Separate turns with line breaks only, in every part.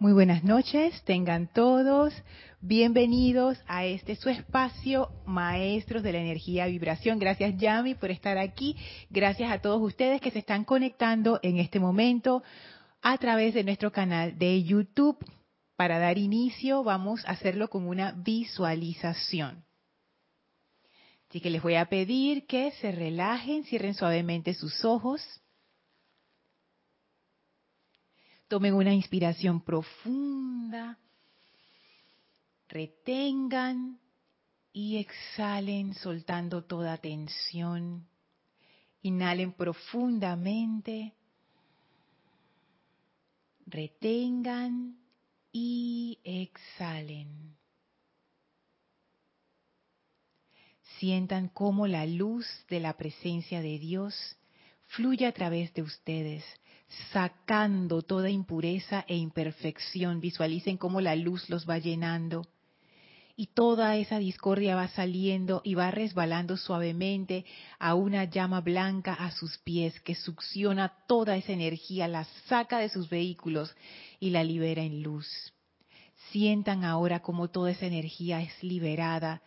Muy buenas noches, tengan todos bienvenidos a este su espacio, Maestros de la Energía Vibración. Gracias Yami por estar aquí, gracias a todos ustedes que se están conectando en este momento a través de nuestro canal de YouTube. Para dar inicio vamos a hacerlo con una visualización. Así que les voy a pedir que se relajen, cierren suavemente sus ojos Tomen una inspiración profunda, retengan y exhalen soltando toda tensión. Inhalen profundamente, retengan y exhalen. Sientan cómo la luz de la presencia de Dios fluye a través de ustedes, sacando toda impureza e imperfección. Visualicen cómo la luz los va llenando y toda esa discordia va saliendo y va resbalando suavemente a una llama blanca a sus pies que succiona toda esa energía, la saca de sus vehículos y la libera en luz. Sientan ahora cómo toda esa energía es liberada,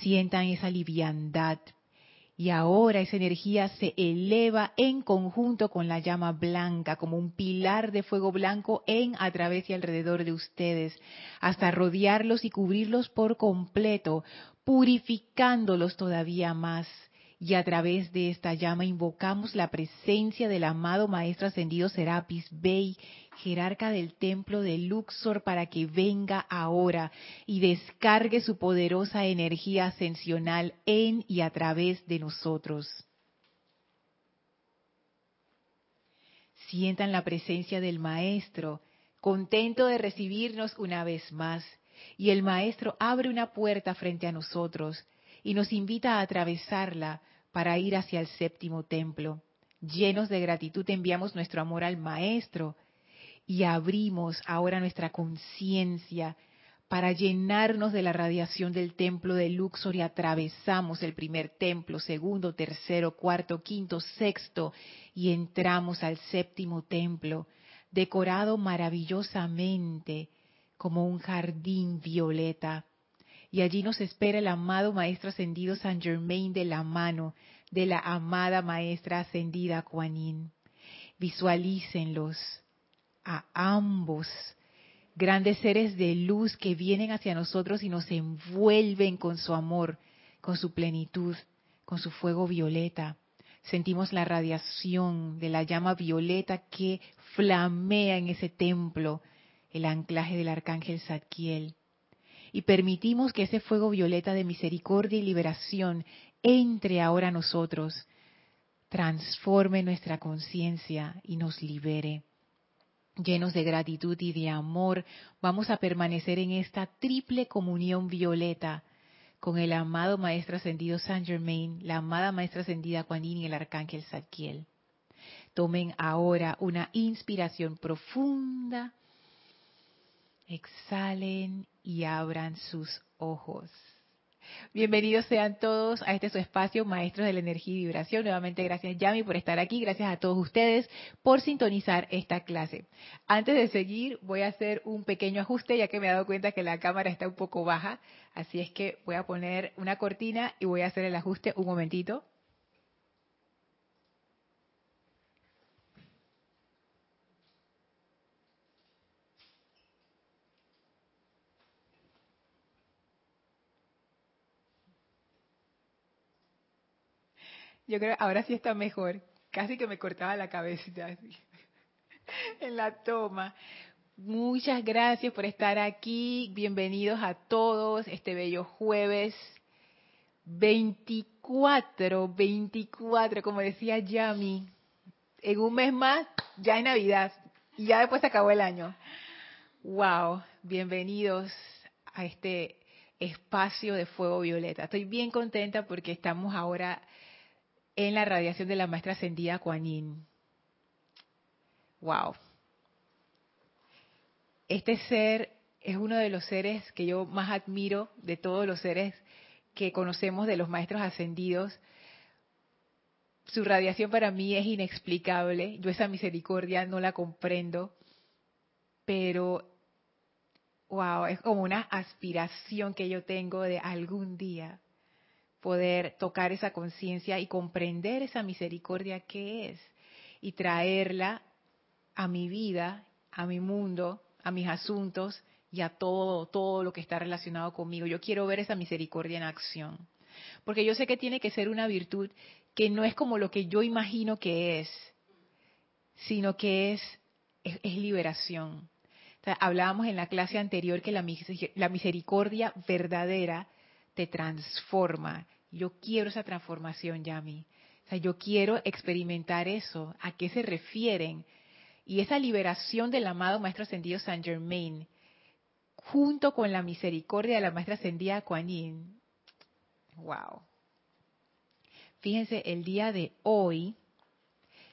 sientan esa liviandad, y ahora esa energía se eleva en conjunto con la llama blanca, como un pilar de fuego blanco en, a través y alrededor de ustedes, hasta rodearlos y cubrirlos por completo, purificándolos todavía más. Y a través de esta llama invocamos la presencia del amado Maestro Ascendido Serapis Bey jerarca del templo de Luxor, para que venga ahora y descargue su poderosa energía ascensional en y a través de nosotros. Sientan la presencia del Maestro, contento de recibirnos una vez más. Y el Maestro abre una puerta frente a nosotros y nos invita a atravesarla para ir hacia el séptimo templo. Llenos de gratitud enviamos nuestro amor al Maestro y abrimos ahora nuestra conciencia para llenarnos de la radiación del templo de Luxor y atravesamos el primer templo, segundo, tercero, cuarto, quinto, sexto y entramos al séptimo templo, decorado maravillosamente como un jardín violeta. Y allí nos espera el amado Maestro Ascendido San Germain de la mano de la amada Maestra Ascendida Kuan Visualícenlos a ambos grandes seres de luz que vienen hacia nosotros y nos envuelven con su amor, con su plenitud, con su fuego violeta. Sentimos la radiación de la llama violeta que flamea en ese templo, el anclaje del arcángel Zadkiel. Y permitimos que ese fuego violeta de misericordia y liberación entre ahora a nosotros, transforme nuestra conciencia y nos libere llenos de gratitud y de amor, vamos a permanecer en esta triple comunión violeta con el amado Maestro Ascendido Saint Germain, la amada Maestra Ascendida Kuan y el Arcángel Zadkiel. Tomen ahora una inspiración profunda, exhalen y abran sus ojos. Bienvenidos sean todos a este su espacio, Maestros de la Energía y Vibración. Nuevamente gracias Yami por estar aquí, gracias a todos ustedes por sintonizar esta clase. Antes de seguir, voy a hacer un pequeño ajuste ya que me he dado cuenta que la cámara está un poco baja, así es que voy a poner una cortina y voy a hacer el ajuste un momentito. Yo creo ahora sí está mejor. Casi que me cortaba la cabeza en la toma. Muchas gracias por estar aquí. Bienvenidos a todos este bello jueves 24, 24, como decía Yami. En un mes más ya es Navidad y ya después se acabó el año. Wow, bienvenidos a este espacio de fuego violeta. Estoy bien contenta porque estamos ahora en la radiación de la maestra ascendida Kuan Yin. Wow. Este ser es uno de los seres que yo más admiro de todos los seres que conocemos de los maestros ascendidos. Su radiación para mí es inexplicable. Yo esa misericordia no la comprendo, pero wow, es como una aspiración que yo tengo de algún día poder tocar esa conciencia y comprender esa misericordia que es y traerla a mi vida, a mi mundo, a mis asuntos y a todo, todo lo que está relacionado conmigo. Yo quiero ver esa misericordia en acción. Porque yo sé que tiene que ser una virtud que no es como lo que yo imagino que es, sino que es, es, liberación. hablábamos en la clase anterior que la, la misericordia verdadera te transforma. Yo quiero esa transformación, Yami. O sea, yo quiero experimentar eso. ¿A qué se refieren? Y esa liberación del amado Maestro Ascendido Saint Germain, junto con la misericordia de la Maestra Ascendida Kuan. Wow. Fíjense, el día de hoy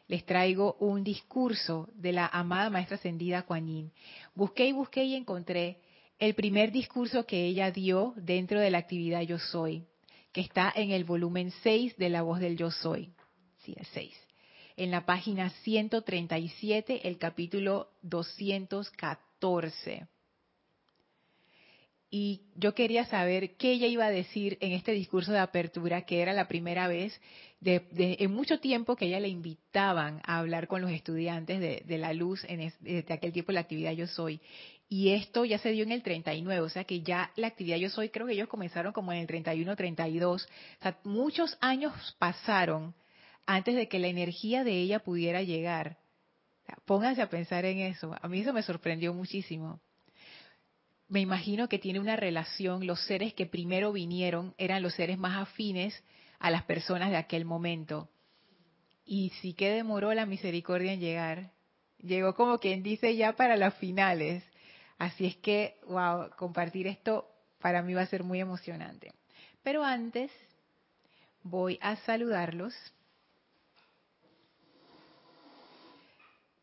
les traigo un discurso de la amada Maestra Ascendida Kuan Yin. Busqué y busqué y encontré el primer discurso que ella dio dentro de la actividad Yo Soy, que está en el volumen 6 de La Voz del Yo Soy. Sí, es 6 en la página 137, el capítulo 214. Y yo quería saber qué ella iba a decir en este discurso de apertura, que era la primera vez de, en mucho tiempo que ella le invitaban a hablar con los estudiantes de, la luz en desde aquel tiempo la actividad Yo Soy. Y esto ya se dio en el 39, o sea que ya la actividad Yo Soy, creo que ellos comenzaron como en el 31, 32. O sea, muchos años pasaron antes de que la energía de ella pudiera llegar. Pónganse a pensar en eso. A mí eso me sorprendió muchísimo. Me imagino que tiene una relación, los seres que primero vinieron eran los seres más afines a las personas de aquel momento. Y sí que demoró la misericordia en llegar. Llegó como quien dice ya para las finales. Así es que, wow, compartir esto para mí va a ser muy emocionante. Pero antes voy a saludarlos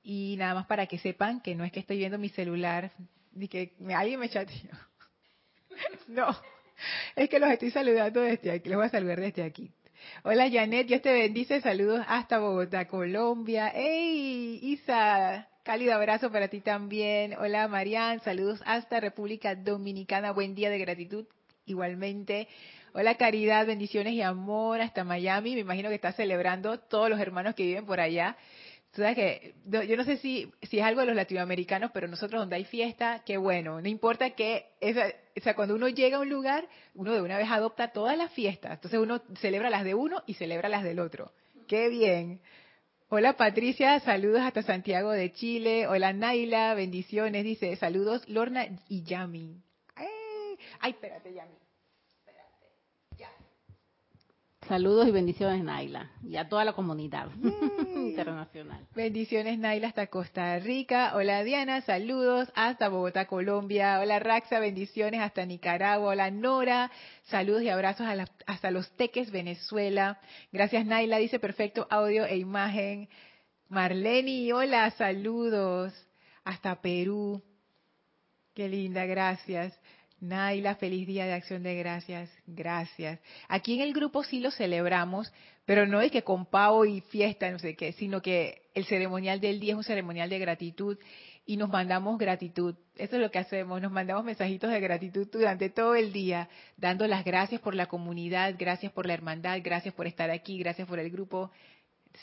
Y nada más para que sepan que no es que estoy viendo mi celular, ni que alguien me chateó. no, es que los estoy saludando desde aquí, les voy a saludar desde aquí. Hola Janet, Dios te bendice, saludos hasta Bogotá, Colombia. ¡Hey, Isa! Cálido abrazo para ti también. Hola Marian, saludos hasta República Dominicana, buen día de gratitud. Igualmente, hola Caridad, bendiciones y amor hasta Miami. Me imagino que está celebrando todos los hermanos que viven por allá sabes que yo no sé si, si es algo de los latinoamericanos, pero nosotros donde hay fiesta, qué bueno. No importa que, o sea, cuando uno llega a un lugar, uno de una vez adopta todas las fiestas. Entonces uno celebra las de uno y celebra las del otro. Qué bien. Hola Patricia, saludos hasta Santiago de Chile. Hola Naila, bendiciones. Dice, saludos Lorna y Yami. Ay, espérate, Yami.
Saludos y bendiciones, Naila, y a toda la comunidad internacional.
Bendiciones, Naila, hasta Costa Rica. Hola, Diana, saludos hasta Bogotá, Colombia. Hola, Raxa, bendiciones hasta Nicaragua. Hola, Nora, saludos y abrazos hasta Los Teques, Venezuela. Gracias, Naila, dice perfecto audio e imagen. Marleni, hola, saludos hasta Perú. Qué linda, gracias. Naila, feliz día de acción de gracias. Gracias. Aquí en el grupo sí lo celebramos, pero no es que con pavo y fiesta, no sé qué, sino que el ceremonial del día es un ceremonial de gratitud y nos mandamos gratitud. Eso es lo que hacemos, nos mandamos mensajitos de gratitud durante todo el día, dando las gracias por la comunidad, gracias por la hermandad, gracias por estar aquí, gracias por el grupo.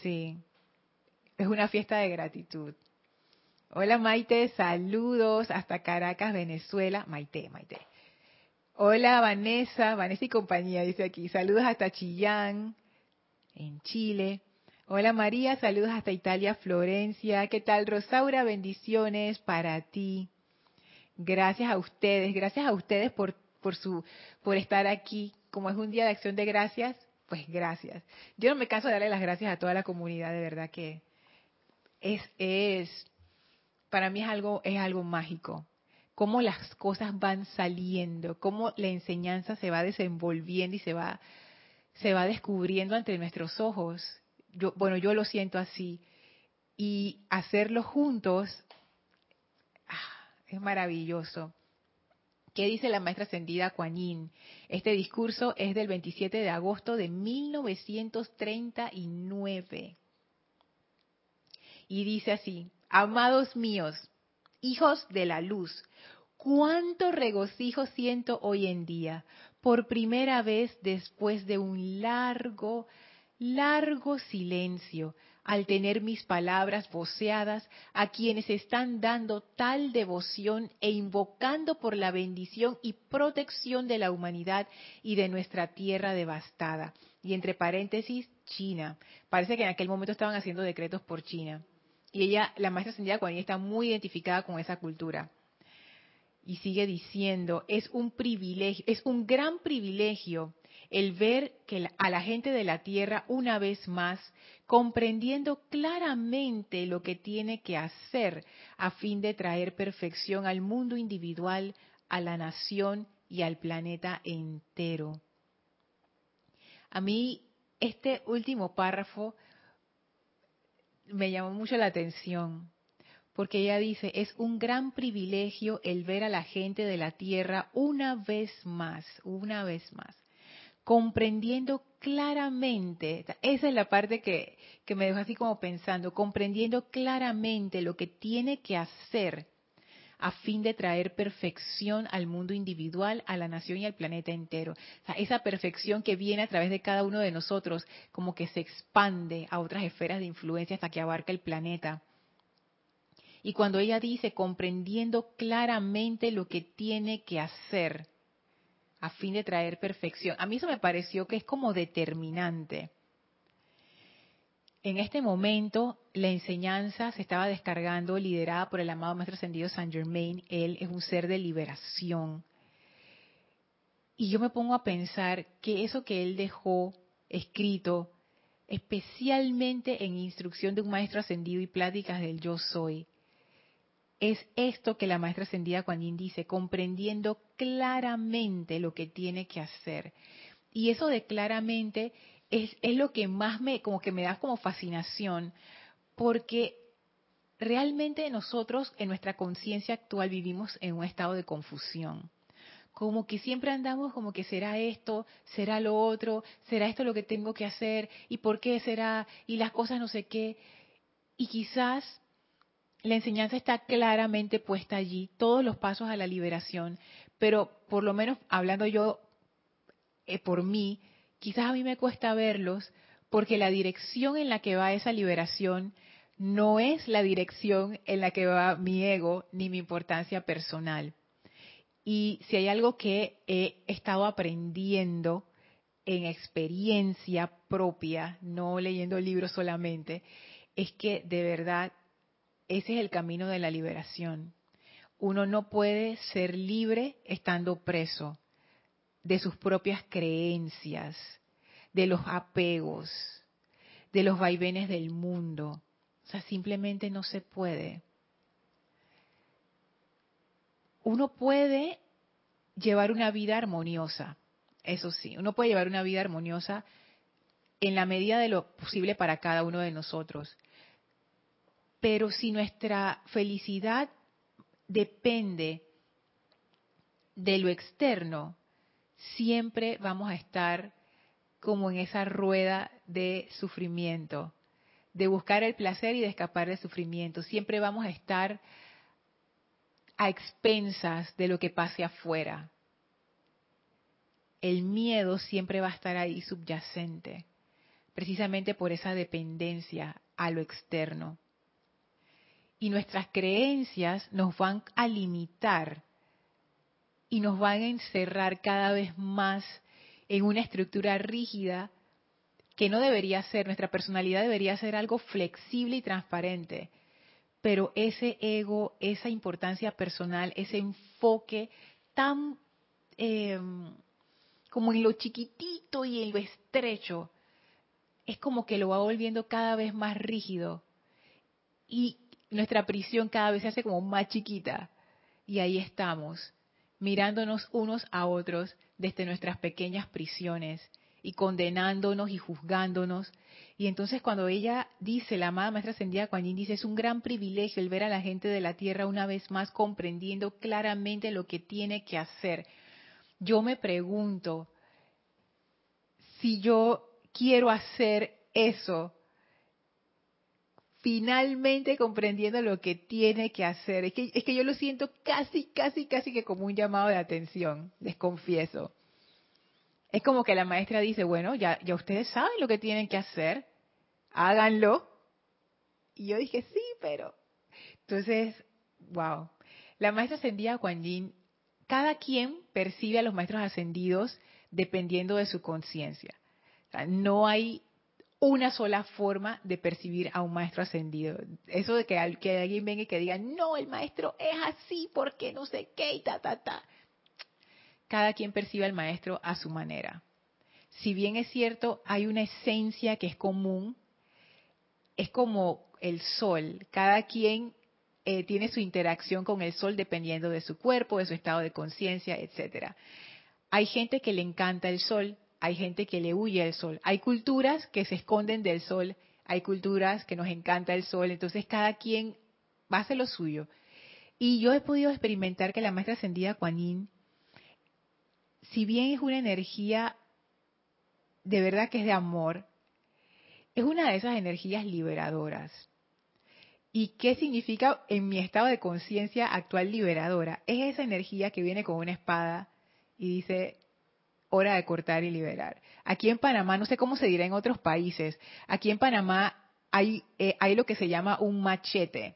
Sí, es una fiesta de gratitud. Hola Maite, saludos hasta Caracas, Venezuela. Maite, Maite. Hola Vanessa, Vanessa y compañía, dice aquí. Saludos hasta Chillán, en Chile. Hola María, saludos hasta Italia, Florencia. ¿Qué tal Rosaura? Bendiciones para ti. Gracias a ustedes, gracias a ustedes por, por, su, por estar aquí. Como es un día de acción de gracias, pues gracias. Yo no me canso de darle las gracias a toda la comunidad, de verdad que es, es para mí es algo, es algo mágico. Cómo las cosas van saliendo, cómo la enseñanza se va desenvolviendo y se va, se va descubriendo ante nuestros ojos. Bueno, yo lo siento así. Y hacerlo juntos ah, es maravilloso. ¿Qué dice la maestra ascendida Kuan Yin? Este discurso es del 27 de agosto de 1939. Y dice así, Amados míos, hijos de la luz, cuánto regocijo siento hoy en día, por primera vez después de un largo, largo silencio, al tener mis palabras voceadas a quienes están dando tal devoción e invocando por la bendición y protección de la humanidad y de nuestra tierra devastada. Y entre paréntesis, China. Parece que en aquel momento estaban haciendo decretos por China. Y ella, la maestra ascendida Kuan está muy identificada con esa cultura. Y sigue diciendo, es un privilegio, es un gran privilegio el ver que a la gente de la tierra una vez más comprendiendo claramente lo que tiene que hacer a fin de traer perfección al mundo individual, a la nación y al planeta entero. A mí este último párrafo me llamó mucho la atención, porque ella dice, es un gran privilegio el ver a la gente de la tierra una vez más, una vez más, comprendiendo claramente, esa es la parte que, que me dejó así como pensando, comprendiendo claramente lo que tiene que hacer a fin de traer perfección al mundo individual, a la nación y al planeta entero. esa perfección que viene a través de cada uno de nosotros, como que se expande a otras esferas de influencia hasta que abarca el planeta. Y cuando ella dice, comprendiendo claramente lo que tiene que hacer a fin de traer perfección, a mí eso me pareció que es como determinante en este momento la enseñanza se estaba descargando liderada por el amado Maestro Ascendido Saint Germain. Él es un ser de liberación. Y yo me pongo a pensar que eso que él dejó escrito, especialmente en instrucción de un maestro ascendido y pláticas del yo soy, es esto que la maestra ascendida Kuan dice, comprendiendo claramente lo que tiene que hacer. Y eso de claramente es, lo que más me, como que me da como fascinación, porque realmente nosotros en nuestra conciencia actual vivimos en un estado de confusión. Como que siempre andamos como que será esto, será lo otro, será esto lo que tengo que hacer, y por qué será, y las cosas no sé qué. Y quizás la enseñanza está claramente puesta allí, todos los pasos a la liberación, pero por lo menos hablando yo eh, por mí, quizás a mí me cuesta verlos porque la dirección en la que va esa liberación no es la dirección en la que va mi ego ni mi importancia personal. Y si hay algo que he estado aprendiendo en experiencia propia, no leyendo libros solamente, es que de verdad ese es el camino de la liberación. Uno no puede ser libre estando preso de sus propias creencias, de los apegos, de los vaivenes del mundo. O sea, simplemente no se puede. Uno puede llevar una vida armoniosa, eso sí, uno puede llevar una vida armoniosa en la medida de lo posible para cada uno de nosotros. Pero si nuestra felicidad depende de lo externo, siempre vamos a estar como en esa rueda de sufrimiento, de buscar el placer y de escapar del sufrimiento. Siempre vamos a estar a expensas de lo que pase afuera. El miedo siempre va a estar ahí subyacente, precisamente por esa dependencia a lo externo. Y nuestras creencias nos van a limitar y nos van a encerrar cada vez más en una estructura rígida que no debería ser, nuestra personalidad debería ser algo flexible y transparente, pero ese ego, esa importancia personal, ese enfoque tan eh, como en lo chiquitito y en lo estrecho, es como que lo va volviendo cada vez más rígido. Y nuestra prisión cada vez se hace como más chiquita. Y ahí estamos mirándonos unos a otros desde nuestras pequeñas prisiones y condenándonos y juzgándonos. Y entonces cuando ella dice, la amada maestra ascendida Kuan dice, es un gran privilegio el ver a la gente de la tierra una vez más comprendiendo claramente lo que tiene que hacer. Yo me pregunto si yo quiero hacer eso finalmente comprendiendo lo que tiene que hacer. Es que, es que yo lo siento casi, casi, casi que como un llamado de atención, les confieso. Es como que la maestra dice, bueno, ya, ya ustedes saben lo que tienen que hacer, háganlo. Y yo dije, sí, pero... Entonces, wow. La maestra ascendida Kuan Yin, cada quien percibe a los maestros ascendidos dependiendo de su conciencia. no hay una sola forma de percibir a un maestro ascendido. Eso de que, alguien venga y que diga, no, el maestro es así porque no sé qué y ta, ta, ta. Cada quien percibe al maestro a su manera. Si bien es cierto, hay una esencia que es común, es como el sol. Cada quien eh, tiene su interacción con el sol dependiendo de su cuerpo, de su estado de conciencia, etcétera. Hay gente que le encanta el sol, hay gente que le huye al sol. Hay culturas que se esconden del sol, hay culturas que nos encanta el sol, entonces cada quien va a hacer lo suyo. Y yo he podido experimentar que la maestra ascendida Kuan si bien es una energía de verdad que es de amor, es una de esas energías liberadoras. ¿Y qué significa en mi estado de conciencia actual liberadora? Es esa energía que viene con una espada y dice, hora de cortar y liberar. Aquí en Panamá, no sé cómo se dirá en otros países, aquí en Panamá hay, eh, hay lo que se llama un machete.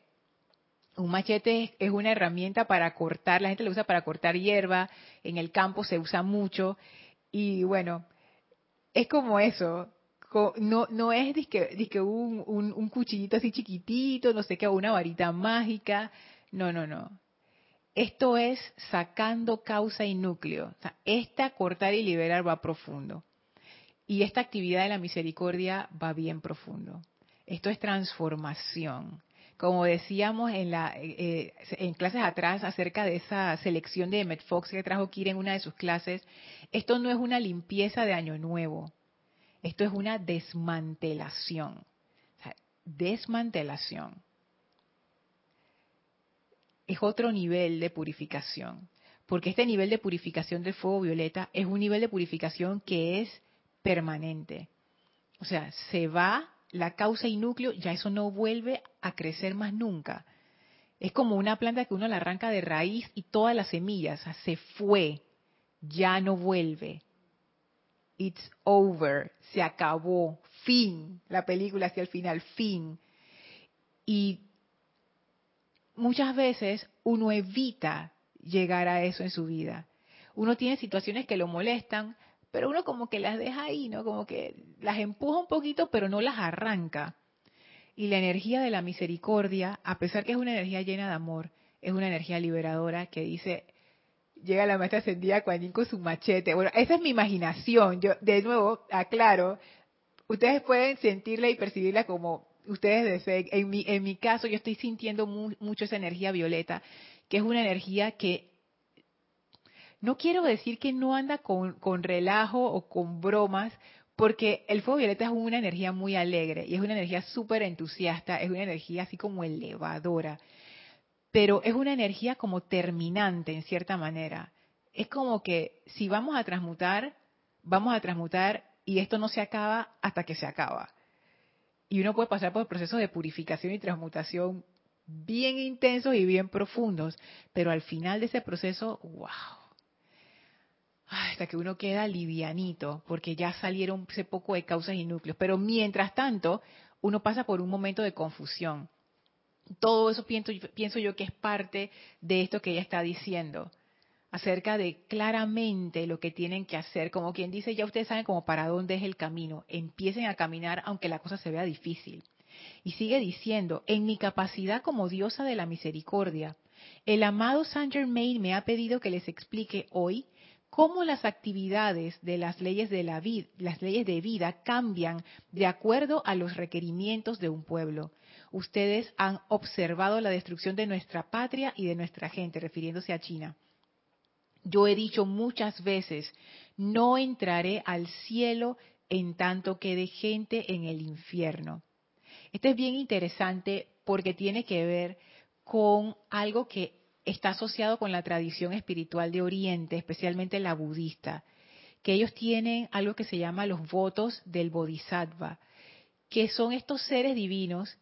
Un machete es, una herramienta para cortar, la gente lo usa para cortar hierba, en el campo se usa mucho y bueno, es como eso, no, no es disque, un, un, un, cuchillito así chiquitito, no sé qué, una varita mágica. No, no, no. Esto es sacando causa y núcleo. esta cortar y liberar va profundo. Y esta actividad de la misericordia va bien profundo. Esto es transformación. Como decíamos en, eh, clases atrás acerca de esa selección de Emmett Fox que trajo Kira en una de sus clases, esto no es una limpieza de año nuevo. Esto es una desmantelación. desmantelación es otro nivel de purificación, porque este nivel de purificación del fuego violeta es un nivel de purificación que es permanente. O sea, se va la causa y núcleo, ya eso no vuelve a crecer más nunca. Es como una planta que uno la arranca de raíz y todas las semillas, se fue, ya no vuelve. It's over, se acabó, fin, la película hacia el final, fin. Y muchas veces uno evita llegar a eso en su vida. Uno tiene situaciones que lo molestan, pero uno como que las deja ahí, ¿no? Como que las empuja un poquito, pero no las arranca. Y la energía de la misericordia, a pesar que es una energía llena de amor, es una energía liberadora que dice, llega la maestra ascendida con su machete. Bueno, esa es mi imaginación. Yo, de nuevo, aclaro, ustedes pueden sentirla y percibirla como ustedes deseen. En mi, en mi caso, yo estoy sintiendo mucho esa energía violeta, que es una energía que no quiero decir que no anda con, con relajo o con bromas, porque el fuego violeta es una energía muy alegre y es una energía súper entusiasta, es una energía así como elevadora, pero es una energía como terminante en cierta manera. Es como que si vamos a transmutar, vamos a transmutar y esto no se acaba hasta que se acaba y uno puede pasar por procesos de purificación y transmutación bien intensos y bien profundos, pero al final de ese proceso, wow, hasta que uno queda livianito, porque ya salieron ese poco de causas y núcleos, pero mientras tanto, uno pasa por un momento de confusión. Todo eso pienso, pienso yo que es parte de esto que ella está diciendo acerca de claramente lo que tienen que hacer, como quien dice, ya ustedes saben como para dónde es el camino, empiecen a caminar aunque la cosa se vea difícil. Y sigue diciendo, en mi capacidad como diosa de la misericordia, el amado Saint Germain me ha pedido que les explique hoy cómo las actividades de las leyes de la las leyes de vida cambian de acuerdo a los requerimientos de un pueblo. Ustedes han observado la destrucción de nuestra patria y de nuestra gente, refiriéndose a China yo he dicho muchas veces, no entraré al cielo en tanto que de gente en el infierno. Esto es bien interesante porque tiene que ver con algo que está asociado con la tradición espiritual de Oriente, especialmente la budista, que ellos tienen algo que se llama los votos del bodhisattva, que son estos seres divinos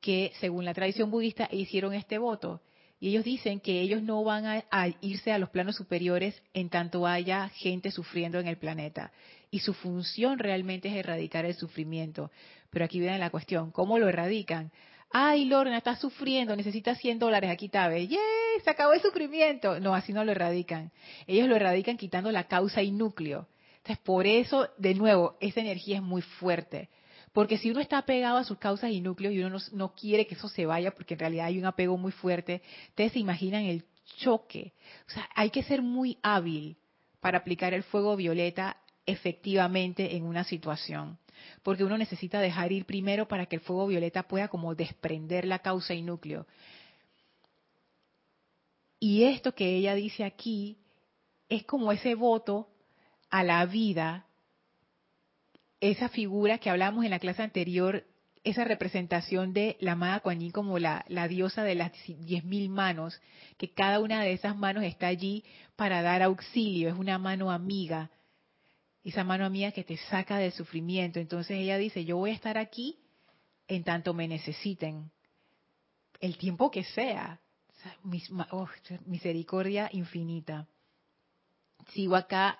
que según la tradición budista hicieron este voto. Y ellos dicen que ellos no van a, irse a los planos superiores en tanto haya gente sufriendo en el planeta. Y su función realmente es erradicar el sufrimiento. Pero aquí viene la cuestión, ¿cómo lo erradican? Ay, Lorna, está sufriendo, necesita 100 dólares, aquí tabe. ¡Yay! Se acabó el sufrimiento. No, así no lo erradican. Ellos lo erradican quitando la causa y núcleo. Entonces, por eso, de nuevo, esa energía es muy fuerte. Porque si uno está pegado a sus causas y núcleos y uno no, no, quiere que eso se vaya, porque en realidad hay un apego muy fuerte, ustedes se imaginan el choque. O sea, hay que ser muy hábil para aplicar el fuego violeta efectivamente en una situación. Porque uno necesita dejar ir primero para que el fuego violeta pueda como desprender la causa y núcleo. Y esto que ella dice aquí es como ese voto a la vida esa figura que hablamos en la clase anterior, esa representación de la amada Kuan como la, la diosa de las diez mil manos, que cada una de esas manos está allí para dar auxilio, es una mano amiga, esa mano amiga que te saca del sufrimiento. Entonces ella dice, yo voy a estar aquí en tanto me necesiten, el tiempo que sea, oh, misericordia infinita. Sigo acá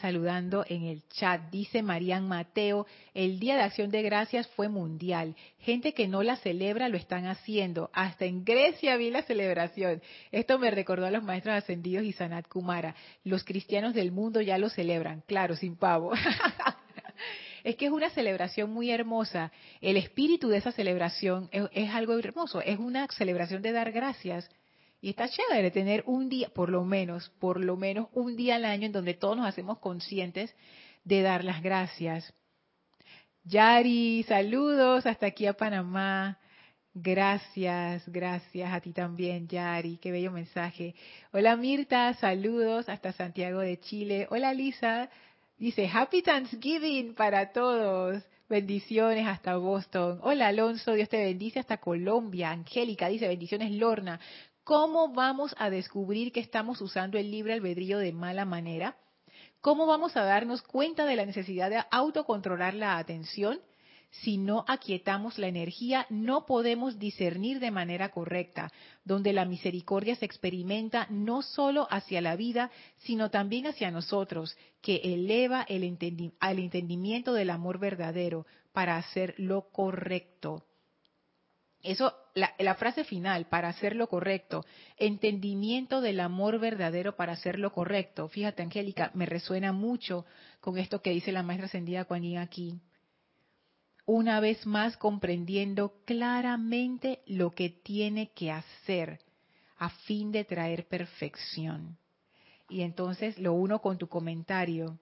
saludando en el chat. Dice Marían Mateo, el Día de Acción de Gracias fue mundial. Gente que no la celebra lo están haciendo. Hasta en Grecia vi la celebración. Esto me recordó a los maestros ascendidos y Sanat Kumara. Los cristianos del mundo ya lo celebran, claro, sin pavo. es que es una celebración muy hermosa. El espíritu de esa celebración es, es algo hermoso. Es una celebración de dar gracias y está chévere tener un día, por lo menos, por lo menos un día al año en donde todos nos hacemos conscientes de dar las gracias. Yari, saludos hasta aquí a Panamá. Gracias, gracias a ti también, Yari. Qué bello mensaje. Hola Mirta, saludos hasta Santiago de Chile. Hola Lisa, dice Happy Thanksgiving para todos. Bendiciones hasta Boston. Hola Alonso, Dios te bendice hasta Colombia. Angélica dice bendiciones Lorna. ¿Cómo vamos a descubrir que estamos usando el libre albedrío de mala manera? ¿Cómo vamos a darnos cuenta de la necesidad de autocontrolar la atención? Si no aquietamos la energía, no podemos discernir de manera correcta, donde la misericordia se experimenta no solo hacia la vida, sino también hacia nosotros, que eleva el al entendimiento del amor verdadero para hacer lo correcto. Eso, la, frase final, para hacer lo correcto, entendimiento del amor verdadero para hacer lo correcto. Fíjate, Angélica, me resuena mucho con esto que dice la maestra ascendida Kuan Yin aquí. Una vez más comprendiendo claramente lo que tiene que hacer a fin de traer perfección. Y entonces lo uno con tu comentario,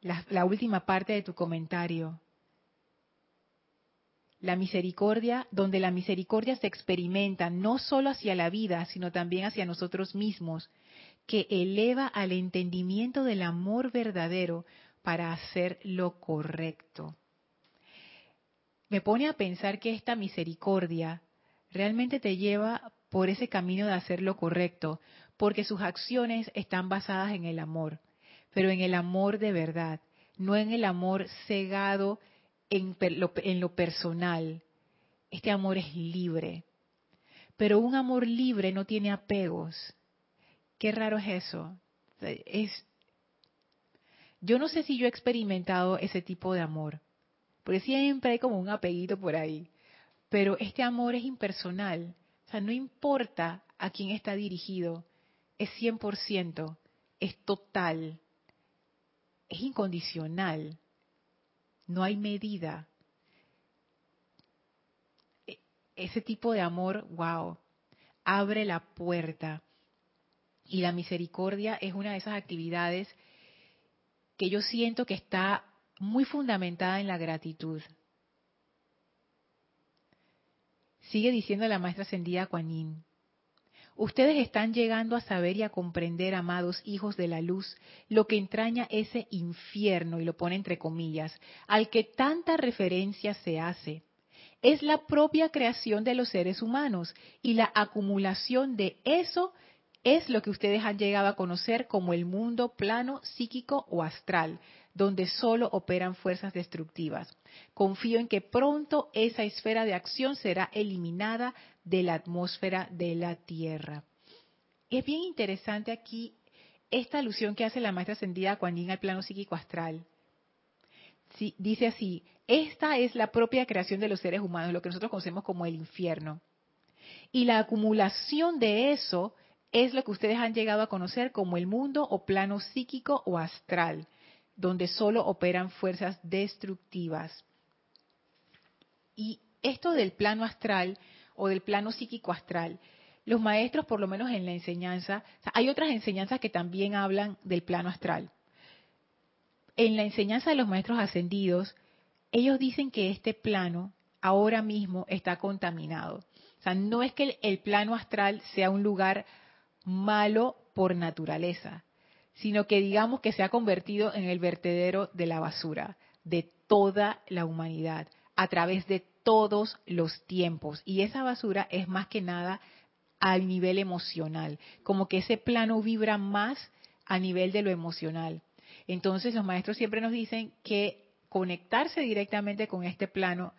la última parte de tu comentario la misericordia, donde la misericordia se experimenta no solo hacia la vida, sino también hacia nosotros mismos, que eleva al entendimiento del amor verdadero para hacer lo correcto. Me pone a pensar que esta misericordia realmente te lleva por ese camino de hacer lo correcto, porque sus acciones están basadas en el amor, pero en el amor de verdad, no en el amor cegado en lo, personal. Este amor es libre. Pero un amor libre no tiene apegos. Qué raro es eso. Es, yo no sé si yo he experimentado ese tipo de amor, porque siempre hay como un apeguito por ahí. Pero este amor es impersonal. O sea, no importa a quién está dirigido, es 100%, es total, es incondicional no hay medida. E, ese tipo de amor, wow, abre la puerta. Y la misericordia es una de esas actividades que yo siento que está muy fundamentada en la gratitud. Sigue diciendo la maestra ascendida Kuan. Ustedes están llegando a saber y a comprender, amados hijos de la luz, lo que entraña ese infierno, y lo pone entre comillas, al que tanta referencia se hace. Es la propia creación de los seres humanos y la acumulación de eso es lo que ustedes han llegado a conocer como el mundo plano, psíquico o astral, donde solo operan fuerzas destructivas. Confío en que pronto esa esfera de acción será eliminada de la atmósfera de la Tierra. Es bien interesante aquí esta alusión que hace la maestra ascendida Kuan Yin al plano psíquico astral. dice así, esta es la propia creación de los seres humanos, lo que nosotros conocemos como el infierno. Y la acumulación de eso es lo que ustedes han llegado a conocer como el mundo o plano psíquico o astral, donde solo operan fuerzas destructivas. Y esto del plano astral o del plano psíquico astral, los maestros, por lo menos en la enseñanza, hay otras enseñanzas que también hablan del plano astral. En la enseñanza de los maestros ascendidos, ellos dicen que este plano ahora mismo está contaminado. O sea, no es que el, plano astral sea un lugar malo por naturaleza, sino que digamos que se ha convertido en el vertedero de la basura de toda la humanidad a través de todos los tiempos. Y esa basura es más que nada al nivel emocional, como que ese plano vibra más a nivel de lo emocional. Entonces los maestros siempre nos dicen que conectarse directamente con este plano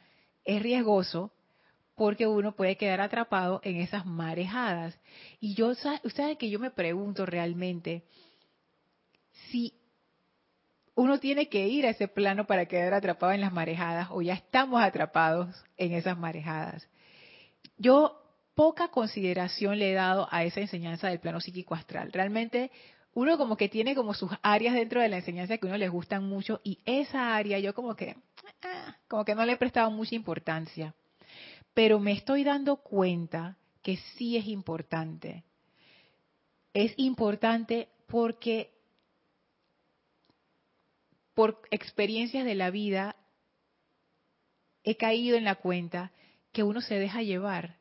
es riesgoso porque uno puede quedar atrapado en esas marejadas. Y yo, usted que yo me pregunto realmente si uno tiene que ir a ese plano para quedar atrapado en las marejadas o ya estamos atrapados en esas marejadas. Yo poca consideración le he dado a esa enseñanza del plano psíquico astral. Realmente uno como que tiene como sus áreas dentro de la enseñanza que a uno les gustan mucho y esa área yo como que ah, como que no le he prestado mucha importancia. Pero me estoy dando cuenta que sí es importante. Es importante porque por experiencias de la vida he caído en la cuenta que uno se deja llevar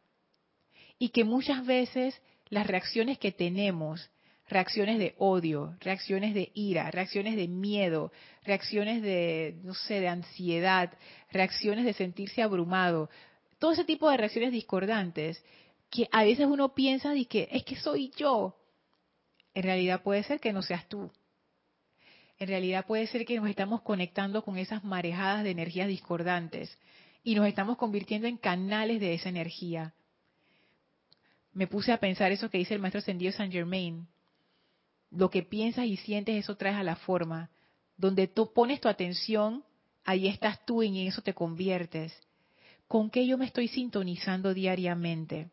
y que muchas veces las reacciones que tenemos, reacciones de odio, reacciones de ira, reacciones de miedo, reacciones de, no sé, de ansiedad, reacciones de sentirse abrumado, todo ese tipo de reacciones discordantes, que a veces uno piensa que es que soy yo. En realidad puede ser que no seas tú. En realidad puede ser que nos estamos conectando con esas marejadas de energías discordantes y nos estamos convirtiendo en canales de esa energía me puse a pensar eso que dice el maestro ascendido Saint Germain. Lo que piensas y sientes, eso traes a la forma. Donde tú pones tu atención, ahí estás tú y en eso te conviertes. ¿Con qué yo me estoy sintonizando diariamente?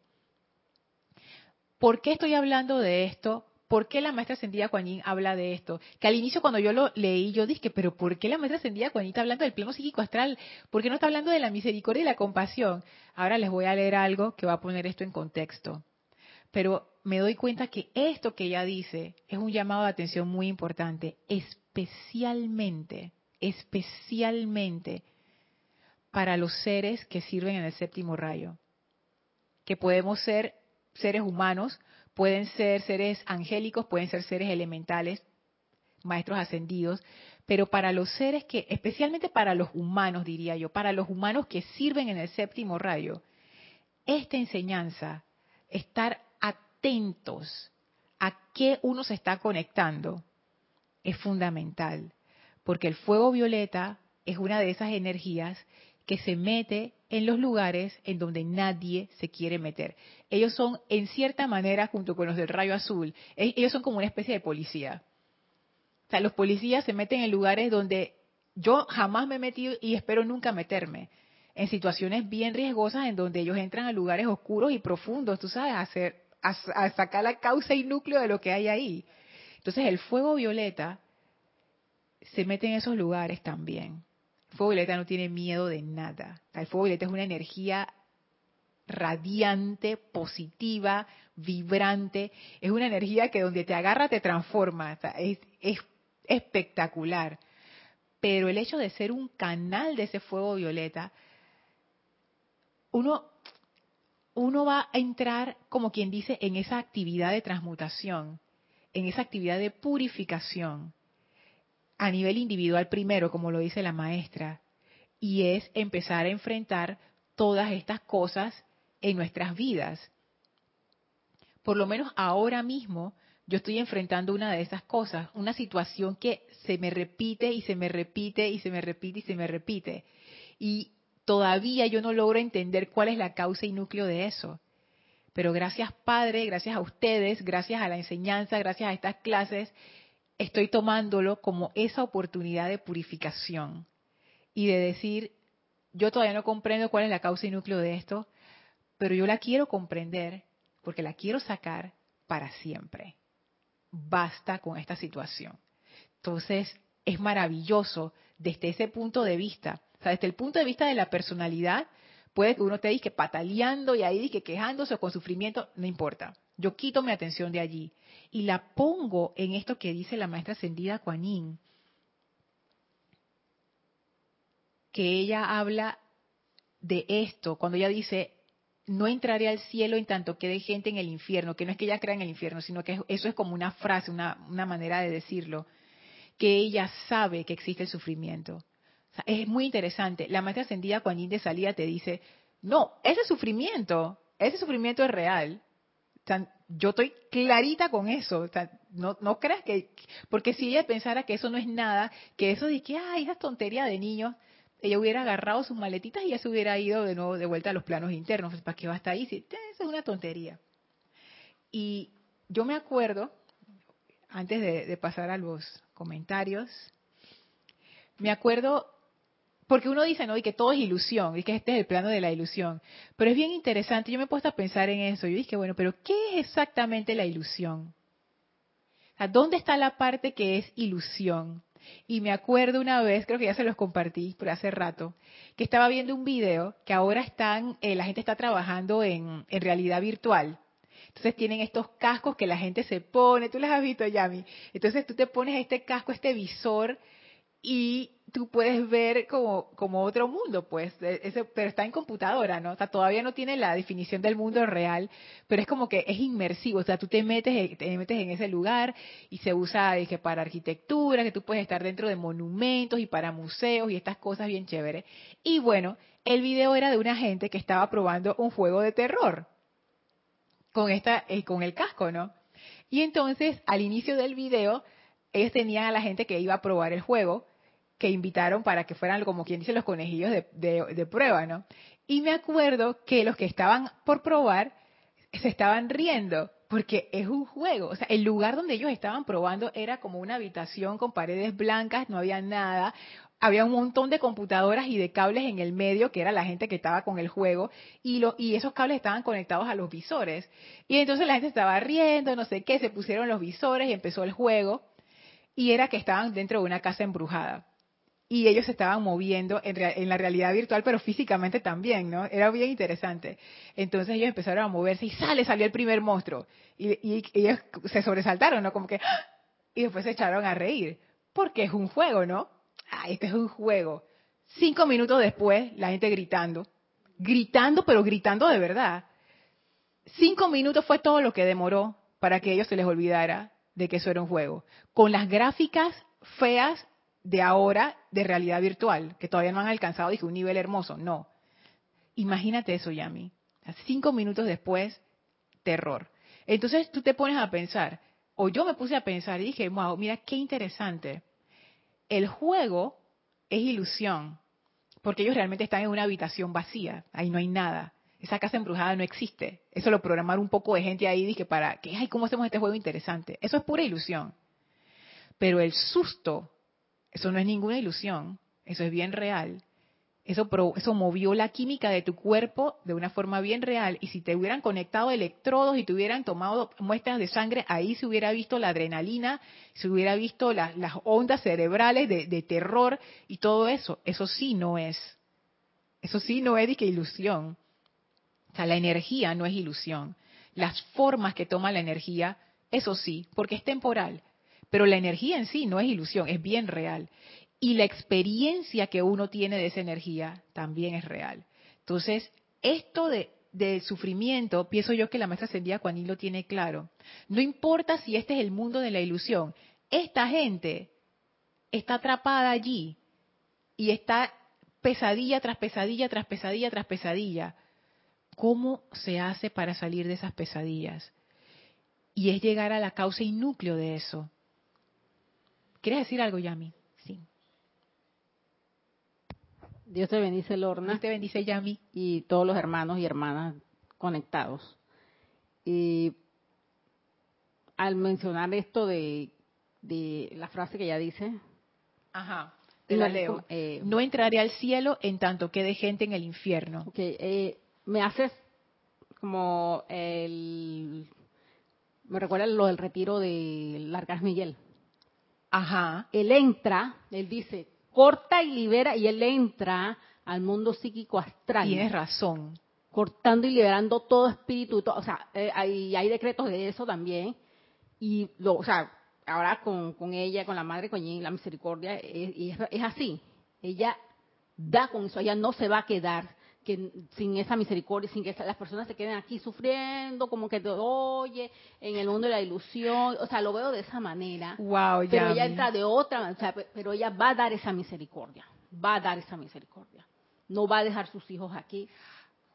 ¿Por qué estoy hablando de esto? ¿Por qué la maestra ascendida Kuan habla de esto? Que al inicio cuando yo lo leí, yo dije, pero ¿por qué la maestra ascendida Kuan está hablando del pleno psíquico astral? ¿Por qué no está hablando de la misericordia y la compasión? Ahora les voy a leer algo que va a poner esto en contexto pero me doy cuenta que esto que ella dice es un llamado de atención muy importante, especialmente, especialmente para los seres que sirven en el séptimo rayo, que podemos ser seres humanos, pueden ser seres angélicos, pueden ser seres elementales, maestros ascendidos, pero para los seres que, especialmente para los humanos, diría yo, para los humanos que sirven en el séptimo rayo, esta enseñanza, estar atentos a qué uno se está conectando es fundamental, porque el fuego violeta es una de esas energías que se mete en los lugares en donde nadie se quiere meter. Ellos son, en cierta manera, junto con los del rayo azul, e-, ellos son como una especie de policía. O sea, los policías se meten en lugares donde yo jamás me he metido y espero nunca meterme. En situaciones bien riesgosas en donde ellos entran a lugares oscuros y profundos, tú sabes, a hacer a, sacar la causa y núcleo de lo que hay ahí. Entonces el fuego violeta se mete en esos lugares también. Fuego violeta no tiene miedo de nada. El fuego violeta es una energía radiante, positiva, vibrante. Es una energía que donde te agarra te transforma. es, es espectacular. Pero el hecho de ser un canal de ese fuego violeta, uno uno va a entrar, como quien dice, en esa actividad de transmutación, en esa actividad de purificación, a nivel individual primero, como lo dice la maestra, y es empezar a enfrentar todas estas cosas en nuestras vidas. Por lo menos ahora mismo yo estoy enfrentando una de esas cosas, una situación que se me repite y se me repite y se me repite y se me repite. Y todavía yo no logro entender cuál es la causa y núcleo de eso. Pero gracias Padre, gracias a ustedes, gracias a la enseñanza, gracias a estas clases, estoy tomándolo como esa oportunidad de purificación y de decir, yo todavía no comprendo cuál es la causa y núcleo de esto, pero yo la quiero comprender porque la quiero sacar para siempre. Basta con esta situación. Entonces, es maravilloso desde ese punto de vista. O sea, desde el punto de vista de la personalidad, puede que uno te diga pataleando y ahí que quejándose o con sufrimiento, no importa. Yo quito mi atención de allí y la pongo en esto que dice la maestra ascendida Kuan que ella habla de esto cuando ella dice no entraré al cielo en tanto quede gente en el infierno, que no es que ella crea en el infierno, sino que eso es como una frase, una, una manera de decirlo, que ella sabe que existe el sufrimiento. es muy interesante. La maestra ascendida Kuan de salida te dice, no, ese sufrimiento, ese sufrimiento es real. Yo estoy clarita con eso. no, no creas que, porque si ella pensara que eso no es nada, que eso de que, ay, esa tontería de niños, ella hubiera agarrado sus maletitas y ya se hubiera ido de nuevo de vuelta a los planos internos. ¿Para qué va hasta ahí? Sí, eso es una tontería. Y yo me acuerdo, antes de, pasar a los comentarios, me acuerdo, porque uno dice, ¿no? Y que todo es ilusión, y que este es el plano de la ilusión. Pero es bien interesante, yo me he puesto a pensar en eso. Yo dije, bueno, pero ¿qué es exactamente la ilusión? ¿dónde está la parte que es ilusión? Y me acuerdo una vez, creo que ya se los compartí por hace rato, que estaba viendo un video que ahora están, eh, la gente está trabajando en, en realidad virtual. Entonces tienen estos cascos que la gente se pone, tú los has visto, Yami. Entonces tú te pones este casco, este visor, y tú puedes ver como, otro mundo, pues, ese, pero está en computadora, ¿no? O sea, todavía no tiene la definición del mundo real, pero es como que es inmersivo, o sea, tú te metes, te metes en ese lugar y se usa dije, para arquitectura, que tú puedes estar dentro de monumentos y para museos y estas cosas bien chéveres. Y bueno, el video era de una gente que estaba probando un juego de terror con esta, eh, con el casco, ¿no? Y entonces, al inicio del video, ellos tenían a la gente que iba a probar el juego que invitaron para que fueran, como quien dice, los conejillos de, prueba, ¿no? Y me acuerdo que los que estaban por probar se estaban riendo, porque es un juego. O sea, el lugar donde ellos estaban probando era como una habitación con paredes blancas, no había nada. Había un montón de computadoras y de cables en el medio, que era la gente que estaba con el juego, y, lo, y esos cables estaban conectados a los visores. Y entonces la gente estaba riendo, no sé qué, se pusieron los visores y empezó el juego. Y era que estaban dentro de una casa embrujada y ellos se estaban moviendo en, la realidad virtual, pero físicamente también, ¿no? Era bien interesante. Entonces ellos empezaron a moverse y sale, salió el primer monstruo. Y, ellos se sobresaltaron, ¿no? Como que, ¡ah! y después se echaron a reír, porque es un juego, ¿no? Ah, este es un juego. Cinco minutos después, la gente gritando, gritando, pero gritando de verdad. Cinco minutos fue todo lo que demoró para que ellos se les olvidara de que eso era un juego. Con las gráficas feas de ahora de realidad virtual, que todavía no han alcanzado, dije, un nivel hermoso. No. Imagínate eso, Yami. Cinco minutos después, terror. Entonces tú te pones a pensar, o yo me puse a pensar y dije, wow, mira qué interesante. El juego es ilusión, porque ellos realmente están en una habitación vacía, ahí no hay nada. Esa casa embrujada no existe. Eso lo programaron un poco de gente ahí, dije, para que, ay, ¿cómo hacemos este juego interesante? Eso es pura ilusión. Pero el susto eso no es ninguna ilusión, eso es bien real. Eso, eso movió la química de tu cuerpo de una forma bien real. Y si te hubieran conectado electrodos y te hubieran tomado muestras de sangre, ahí se hubiera visto la adrenalina, se hubiera visto las ondas cerebrales de, terror y todo eso. Eso sí no es. Eso sí no es que ilusión. O sea, la energía no es ilusión. Las formas que toma la energía, eso sí, porque es temporal. Pero la energía en sí no es ilusión, es bien real. Y la experiencia que uno tiene de esa energía también es real. Entonces, esto de, sufrimiento, pienso yo que la maestra Ascendida Juaní lo tiene claro. No importa si este es el mundo de la ilusión, esta gente está atrapada allí y está pesadilla tras pesadilla tras pesadilla tras pesadilla. ¿Cómo se hace para salir de esas pesadillas? y es llegar a la causa y núcleo de eso. ¿Quieres decir algo, Yami? Sí.
Dios te bendice, Lorna.
Dios te bendice, Yami.
Y todos los hermanos y hermanas conectados. Y al mencionar esto de, de la frase que ella dice.
Ajá. Te la leo. Eh, no entraré al cielo en tanto quede gente en el infierno.
Ok, eh, me haces como el... Me recuerda lo del retiro de Largas Miguel.
Ajá.
Él entra, él dice, corta y libera, y él entra al mundo psíquico astral.
Tienes razón.
Cortando y liberando todo espíritu, o sea, eh, hay, hay decretos de eso también. Y, lo, o sea, ahora con, con ella, con la madre Coñín, la misericordia, es, es, así. Ella da con eso, ella no se va a quedar que sin esa misericordia, sin que las personas se queden aquí sufriendo, como que te oye, en el mundo de la ilusión, o sea, lo veo de esa manera.
Wow,
pero ella entra de otra, o sea, pero ella va a dar esa misericordia, va a dar esa misericordia. No va a dejar sus hijos aquí.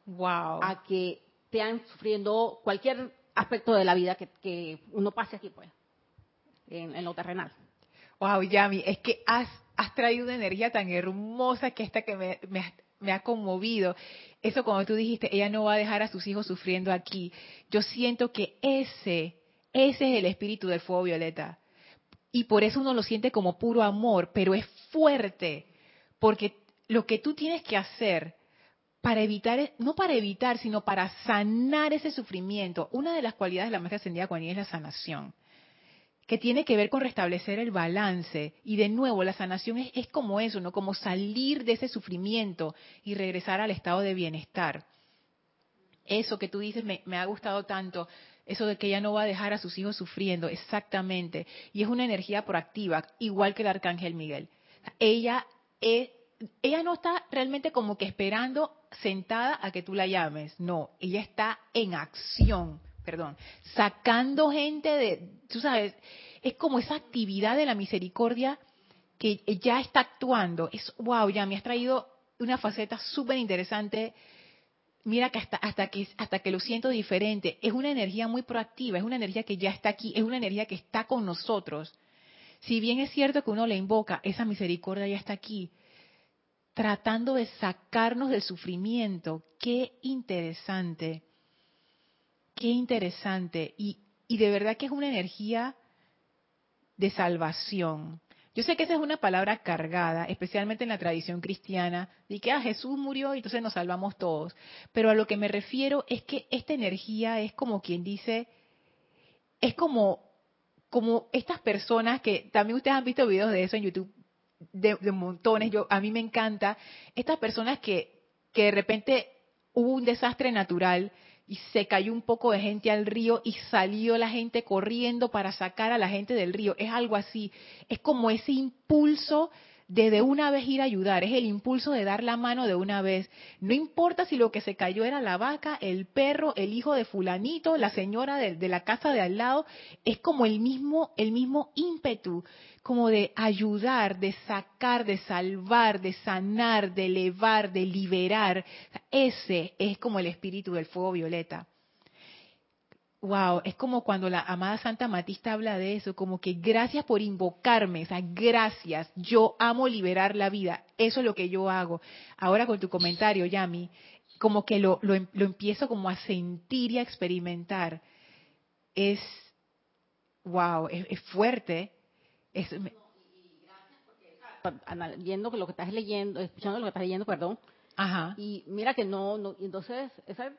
Wow.
A que estén sufriendo cualquier aspecto de la vida que, que uno pase aquí, pues en, lo terrenal.
Wow, Yami, es que has, has traído una energía tan hermosa que esta que me, me, ha conmovido. Eso como tú dijiste, ella no va a dejar a sus hijos sufriendo aquí. Yo siento que ese, ese es el espíritu del fuego violeta. Y por eso uno lo siente como puro amor, pero es fuerte. Porque lo que tú tienes que hacer para evitar, no para evitar, sino para sanar ese sufrimiento. Una de las cualidades de la maestra ascendida con es la sanación que tiene que ver con restablecer el balance. Y de nuevo, la sanación es, como eso, ¿no? Como salir de ese sufrimiento y regresar al estado de bienestar. Eso que tú dices me, ha gustado tanto, eso de que ella no va a dejar a sus hijos sufriendo, exactamente. Y es una energía proactiva, igual que el arcángel Miguel. Ella ella no está realmente como que esperando sentada a que tú la llames, no, ella está en acción perdón, sacando gente de, tú sabes, es como esa actividad de la misericordia que ya está actuando. Es, wow, ya me has traído una faceta súper interesante. Mira que hasta, hasta que hasta que lo siento diferente. Es una energía muy proactiva, es una energía que ya está aquí, es una energía que está con nosotros. Si bien es cierto que uno le invoca, esa misericordia ya está aquí, tratando de sacarnos del sufrimiento. Qué interesante. Qué interesante. Y, de verdad que es una energía de salvación. Yo sé que esa es una palabra cargada, especialmente en la tradición cristiana, de que ah, Jesús murió y entonces nos salvamos todos. Pero a lo que me refiero es que esta energía es como quien dice, es como, como estas personas que también ustedes han visto videos de eso en YouTube, de, de montones, yo, a mí me encanta, estas personas que, que de repente hubo un desastre natural y se cayó un poco de gente al río y salió la gente corriendo para sacar a la gente del río. Es algo así, es como ese impulso de de una vez ir a ayudar, es el impulso de dar la mano de una vez. No importa si lo que se cayó era la vaca, el perro, el hijo de fulanito, la señora de, de la casa de al lado, es como el mismo, el mismo ímpetu, como de ayudar, de sacar, de salvar, de sanar, de elevar, de liberar. Ese es como el espíritu del fuego violeta wow, es como cuando la amada Santa Matista habla de eso, como que gracias por invocarme, o sea, gracias, yo amo liberar la vida, eso es lo que yo hago. Ahora con tu comentario, Yami, como que lo, lo, empiezo como a sentir y a experimentar. Es, wow, es, fuerte. Es,
Leyendo lo que estás leyendo, escuchando lo que estás leyendo, perdón.
Ajá.
Y mira que no, no entonces, esa,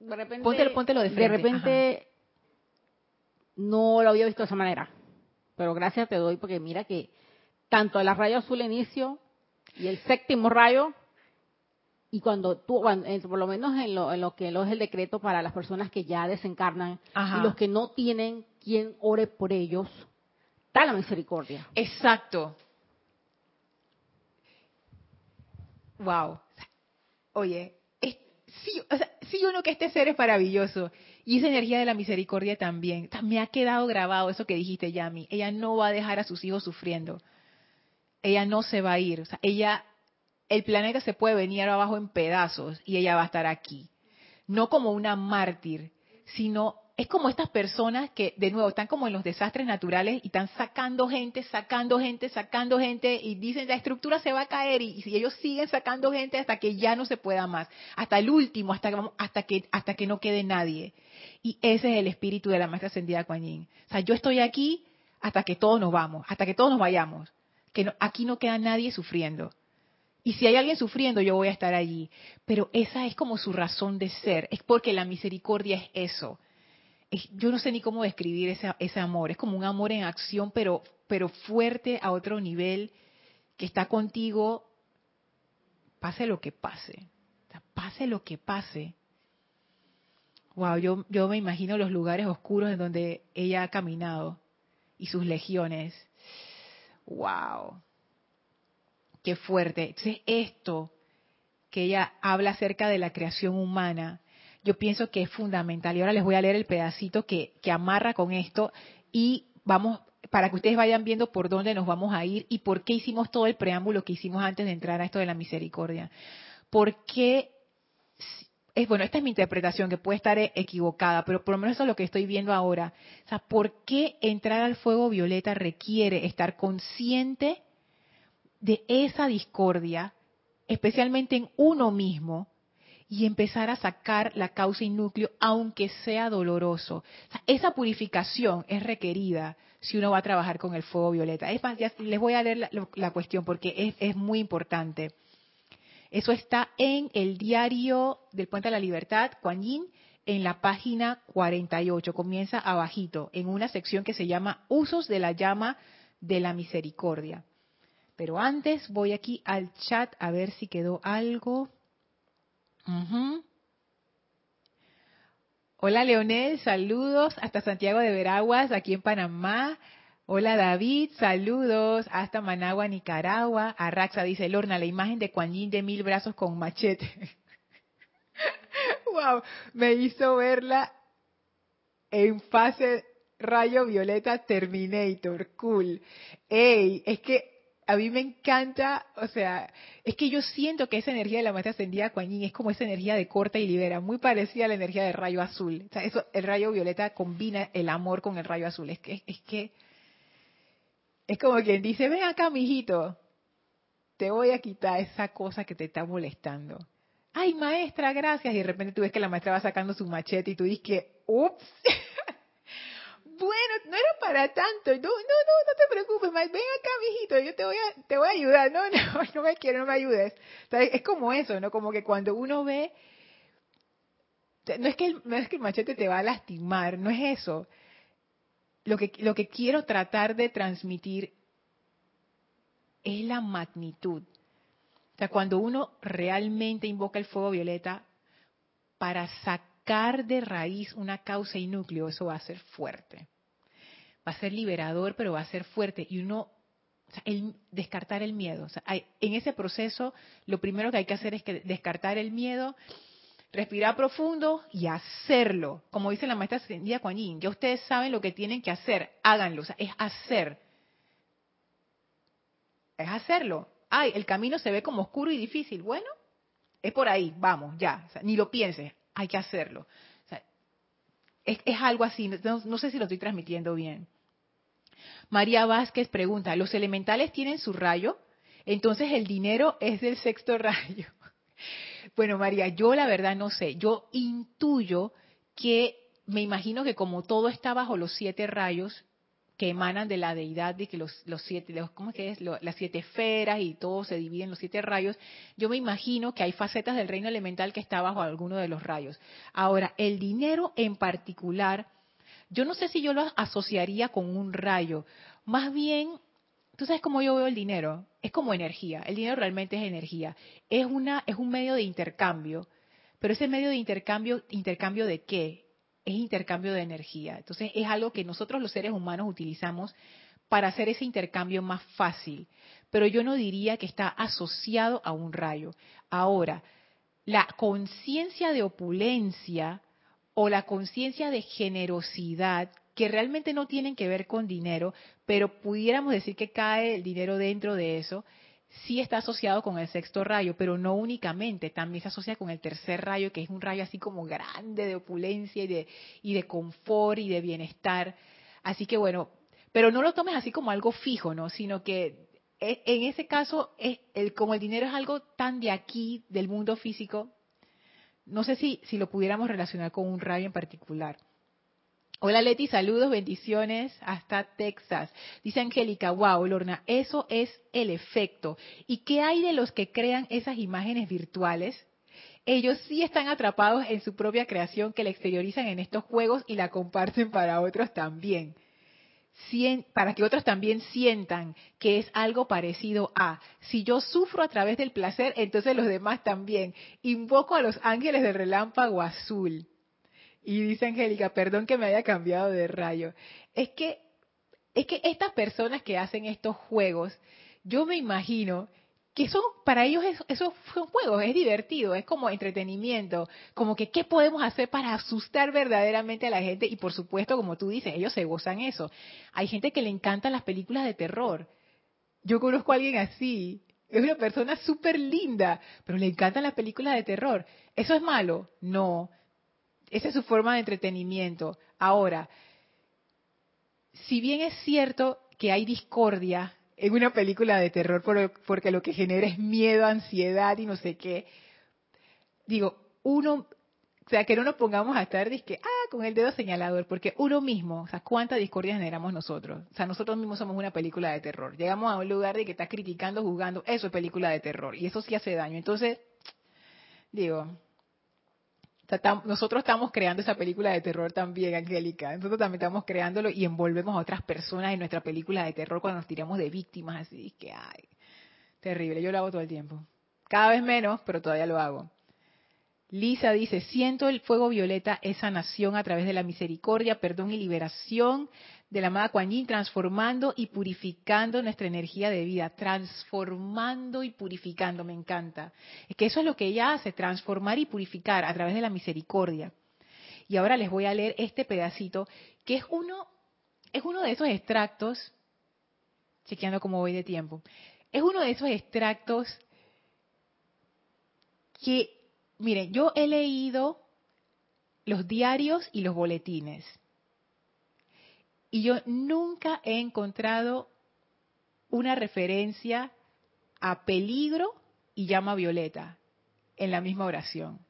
de repente,
póntelo, de frente.
De repente, no lo había visto de esa manera. Pero gracias te doy porque mira que tanto el rayo azul inicio y el séptimo rayo, y cuando tú, por lo menos en lo, en lo que lo es el decreto para las personas que ya desencarnan y los que no tienen quien ore por ellos, da la misericordia.
Exacto. Wow. Oye, sí, o sea, sí uno que este ser es maravilloso y esa energía de la misericordia también. Me ha quedado grabado eso que dijiste, Yami. Ella no va a dejar a sus hijos sufriendo. Ella no se va a ir. Ella, el planeta se puede venir abajo en pedazos y ella va a estar aquí. No como una mártir, sino es como estas personas que, de nuevo, están como en los desastres naturales y están sacando gente, sacando gente, sacando gente y dicen la estructura se va a caer y, si ellos siguen sacando gente hasta que ya no se pueda más, hasta el último, hasta, hasta, que, hasta que no quede nadie. Y ese es el espíritu de la maestra ascendida Kuan Yin. O sea, yo estoy aquí hasta que todos nos vamos, hasta que todos nos vayamos. Que aquí no queda nadie sufriendo. Y si hay alguien sufriendo, yo voy a estar allí. Pero esa es como su razón de ser. Es porque la misericordia es eso. Yo no sé ni cómo describir ese, amor. Es como un amor en acción, pero, pero fuerte a otro nivel, que está contigo, pase lo que pase. pase lo que pase. Wow, yo, yo me imagino los lugares oscuros en donde ella ha caminado y sus legiones. Wow qué fuerte. Entonces, esto que ella habla acerca de la creación humana, yo pienso que es fundamental. Y ahora les voy a leer el pedacito que, amarra con esto y vamos, para que ustedes vayan viendo por dónde nos vamos a ir y por qué hicimos todo el preámbulo que hicimos antes de entrar a esto de la misericordia. Porque es bueno, esta es mi interpretación que puede estar equivocada, pero por lo menos eso es lo que estoy viendo ahora. O sea, ¿por qué entrar al fuego violeta requiere estar consciente de esa discordia, especialmente en uno mismo, y empezar a sacar la causa y núcleo, aunque sea doloroso. esa purificación es requerida si uno va a trabajar con el fuego violeta. Es más, ya les voy a leer la, cuestión porque es, muy importante. Eso está en el diario del Puente de la Libertad, Kuan Yin, en la página 48. Comienza abajito, en una sección que se llama Usos de la llama de la misericordia. Pero antes voy aquí al chat a ver si quedó algo. Hola Leonel, saludos hasta Santiago de Veraguas, aquí en Panamá. Hola David, saludos hasta Managua, Nicaragua. Arraxa dice, Lorna, la imagen de Kuan de mil brazos con machete. wow, me hizo verla en fase rayo violeta Terminator, cool. Ey, es que a mí me encanta, o sea, es que yo siento que esa energía de la maestra ascendida Kuan es como esa energía de corta y libera, muy parecida a la energía del rayo azul. O sea, eso, el rayo violeta combina el amor con el rayo azul. Es que, es que, es como quien dice, ven acá, mijito, te voy a quitar esa cosa que te está molestando. Ay, maestra, gracias. Y de repente tú ves que la maestra va sacando su machete y tú dices ups. bueno, no era para tanto. No, no, no, te preocupes, ven acá, mijito, yo te voy a, te voy a ayudar. No, no, no me quiero, no me ayudes. es como eso, ¿no? Como que cuando uno ve, no es que el, no es que el machete te va a lastimar, no es eso. Lo que, lo que quiero tratar de transmitir es la magnitud. O sea, cuando uno realmente invoca el fuego violeta para sacar de raíz una causa y núcleo, eso va a ser fuerte. Va a ser liberador, pero va a ser fuerte. Y uno, el, descartar el miedo. en ese proceso, lo primero que hay que hacer es que descartar el miedo, respirar profundo y hacerlo. Como dice la maestra Ascendida Kuan ya ustedes saben lo que tienen que hacer, háganlo. es hacer. Es hacerlo. Ay, el camino se ve como oscuro y difícil. Bueno, es por ahí, vamos, ya. ni lo pienses, hay que hacerlo. es, algo así, no, sé si lo estoy transmitiendo bien. María Vázquez pregunta, ¿los elementales tienen su rayo? Entonces el dinero es del sexto rayo. Bueno, María, yo la verdad no sé. Yo intuyo que me imagino que como todo está bajo los siete rayos, que emanan de la deidad, de que los, los siete, los, ¿cómo que es? las siete esferas y todo se divide en los siete rayos, yo me imagino que hay facetas del reino elemental que está bajo alguno de los rayos. Ahora, el dinero en particular, yo no sé si yo lo asociaría con un rayo, más bien, tú sabes cómo yo veo el dinero, es como energía, el dinero realmente es energía, es, una, es un medio de intercambio, pero ese medio de intercambio, ¿intercambio de qué? Es intercambio de energía. Entonces es algo que nosotros los seres humanos utilizamos para hacer ese intercambio más fácil. Pero yo no diría que está asociado a un rayo. Ahora, la conciencia de opulencia o la conciencia de generosidad, que realmente no tienen que ver con dinero, pero pudiéramos decir que cae el dinero dentro de eso, sí está asociado con el sexto rayo, pero no únicamente, también se asocia con el tercer rayo, que es un rayo así como grande de opulencia y de, y de confort y de bienestar. Así que bueno, pero no lo tomes así como algo fijo, ¿no? Sino que e, en ese caso, es el, como el dinero es algo tan de aquí, del mundo físico, no sé si, si lo pudiéramos relacionar con un rayo en particular. Hola Leti, saludos, bendiciones hasta Texas. Dice Angélica, wow, Lorna, eso es el efecto. ¿Y qué hay de los que crean esas imágenes virtuales? Ellos sí están atrapados en su propia creación que la exteriorizan en estos juegos y la comparten para otros también para que otros también sientan que es algo parecido a, si yo sufro a través del placer, entonces los demás también. Invoco a los ángeles del relámpago azul. Y dice Angélica, perdón que me haya cambiado de rayo. Es que, es que estas personas que hacen estos juegos, yo me imagino que son para ellos eso, son juegos, es divertido, es como entretenimiento, como que qué podemos hacer para asustar verdaderamente a la gente y por supuesto, como tú dices, ellos se gozan eso. Hay gente que le encantan las películas de terror. Yo conozco a alguien así, es una persona súper linda, pero le encantan las películas de terror. ¿Eso es malo? No. Esa es su forma de entretenimiento. Ahora, si bien es cierto que hay discordia en una película de terror porque lo que genera es miedo, ansiedad y no sé qué. Digo, uno, o sea, que no nos pongamos a estar que, ah, con el dedo señalador, porque uno mismo, o sea, cuánta discordia generamos nosotros. O sea, nosotros mismos somos una película de terror. Llegamos a un lugar de que está criticando, jugando, eso es película de terror y eso sí hace daño. Entonces, digo, nosotros estamos creando esa película de terror también, Angélica. Nosotros también estamos creándolo y envolvemos a otras personas en nuestra película de terror cuando nos tiramos de víctimas, así que, ay, terrible. Yo lo hago todo el tiempo. Cada vez menos, pero todavía lo hago. Lisa dice, siento el fuego violeta, esa nación a través de la misericordia, perdón y liberación de la amada Kuan Yin, transformando y purificando nuestra energía de vida, transformando y purificando, me encanta. Es que eso es lo que ella hace, transformar y purificar a través de la misericordia. Y ahora les voy a leer este pedacito, que es uno, es uno de esos extractos, chequeando cómo voy de tiempo, es uno de esos extractos que, miren, yo he leído los diarios y los boletines y yo nunca he encontrado una referencia a peligro y llama violeta en la misma oración.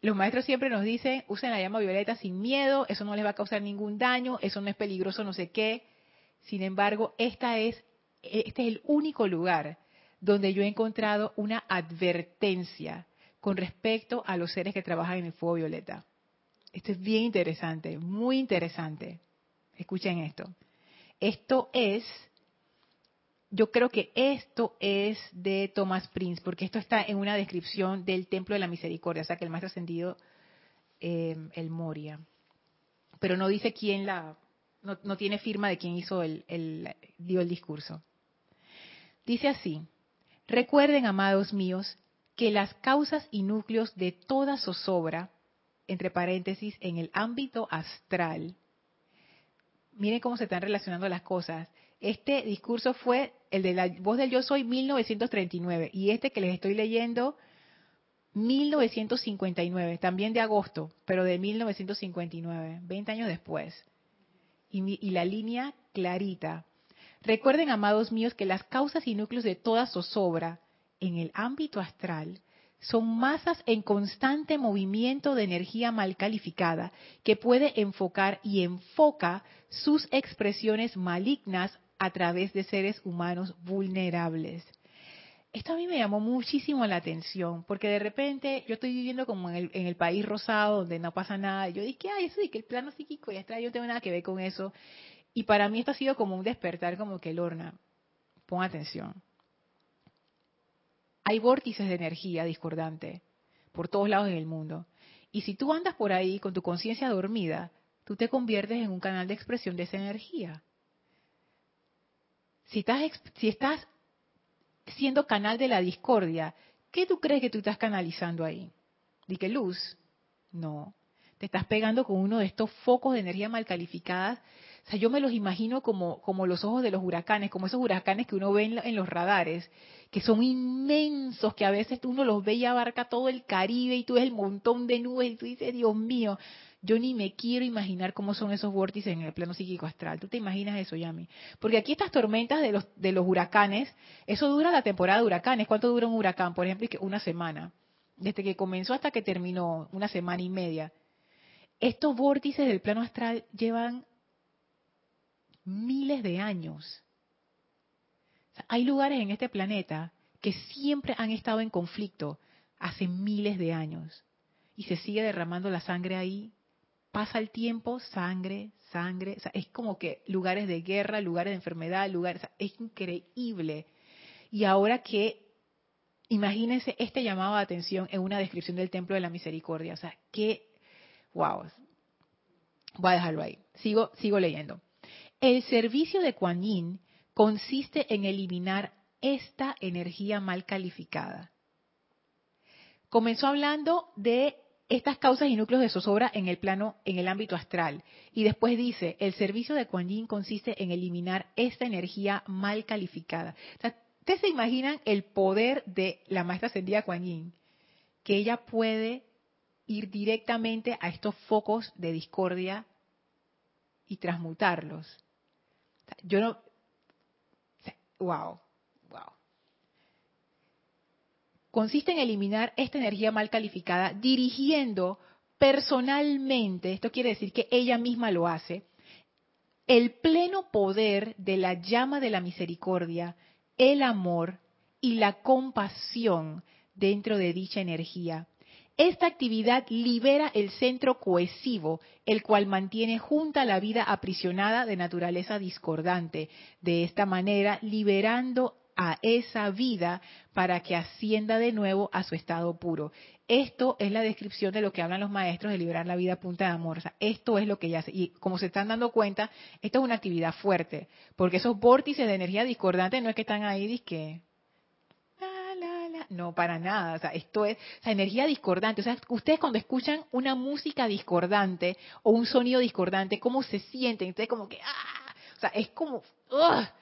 Los maestros siempre nos dicen, usen la llama violeta sin miedo, eso no les va a causar ningún daño, eso no es peligroso, no sé qué. Sin embargo, esta es, este es el único lugar donde yo he encontrado una advertencia con respecto a los seres que trabajan en el fuego violeta. Esto es bien interesante, muy interesante. Escuchen esto. Esto es, yo creo que esto es de Thomas Prince, porque esto está en una descripción del Templo de la Misericordia, o sea que el más ascendido, eh, el Moria. Pero no dice quién la, no, tiene firma de quién hizo el, el, dio el discurso. Dice así, recuerden, amados míos, que las causas y núcleos de toda zozobra entre paréntesis, en el ámbito astral. Miren cómo se están relacionando las cosas. Este discurso fue el de la voz del yo soy 1939 y este que les estoy leyendo 1959, también de agosto, pero de 1959, 20 años después. Y, la línea clarita. Recuerden, amados míos, que las causas y núcleos de toda zozobra en el ámbito astral son masas en constante movimiento de energía mal calificada que puede enfocar y enfoca sus expresiones malignas a través de seres humanos vulnerables. Esto a mí me llamó muchísimo la atención, porque de repente yo estoy viviendo como en el, país rosado, donde no pasa nada. Yo dije, ay, eso de que el plano psíquico ya está, yo no tengo nada que ver con eso. Y para mí esto ha sido como un despertar, como que Lorna, pon atención hay vórtices de energía discordante por todos lados en el mundo. Y si tú andas por ahí con tu conciencia dormida, tú te conviertes en un canal de expresión de esa energía. Si estás, si estás siendo canal de la discordia, ¿qué tú crees que tú estás canalizando ahí? ¿Di que luz? No. te estás pegando con uno de estos focos de energía mal calificadas. O sea, yo me los imagino como, como los ojos de los huracanes, como esos huracanes que uno ve en, en los radares, que son inmensos, que a veces uno los ve y abarca todo el Caribe y tú ves el montón de nubes y tú dices, Dios mío, yo ni me quiero imaginar cómo son esos vórtices en el plano psíquico astral. ¿Tú te imaginas eso, Yami? Porque aquí estas tormentas de los, de los huracanes, eso dura la temporada de huracanes. ¿Cuánto dura un huracán? Por ejemplo, una semana. Desde que comenzó hasta que terminó, una semana y media. Estos vórtices del plano astral llevan miles de años. hay lugares en este planeta que siempre han estado en conflicto hace miles de años. Y se sigue derramando la sangre ahí pasa el tiempo, sangre, sangre, es como que lugares de guerra, lugares de enfermedad, lugares, es increíble. Y ahora que, imagínense este llamado de atención en una descripción del Templo de la Misericordia, o sea, que, wow, voy a dejarlo ahí, sigo, sigo leyendo. El servicio de Kuan Yin consiste en eliminar esta energía mal calificada. Comenzó hablando de estas causas y núcleos de zozobra en el plano, en el ámbito astral. Y después dice, el servicio de Kuan Yin consiste en eliminar esta energía mal calificada. ¿Ustedes se imaginan el poder de la maestra ascendida Kuan Yin? Que ella puede ir directamente a estos focos de discordia y transmutarlos. Yo no... Wow consiste en eliminar esta energía mal calificada dirigiendo personalmente, esto quiere decir que ella misma lo hace, el pleno poder de la llama de la misericordia, el amor y la compasión dentro de dicha energía. Esta actividad libera el centro cohesivo, el cual mantiene junta la vida aprisionada de naturaleza discordante. De esta manera, liberando a esa vida para que ascienda de nuevo a su estado puro. Esto es la descripción de lo que hablan los maestros de liberar la vida a punta de amor. esto es lo que hace. Y como se están dando cuenta, esto es una actividad fuerte, porque esos vórtices de energía discordante no es que están ahí, que no, para nada. O sea, esto es o energía discordante. O sea, ustedes cuando escuchan una música discordante o un sonido discordante, ¿cómo se sienten? Ustedes como que, ¡ah! O sea, es como, ¡ah!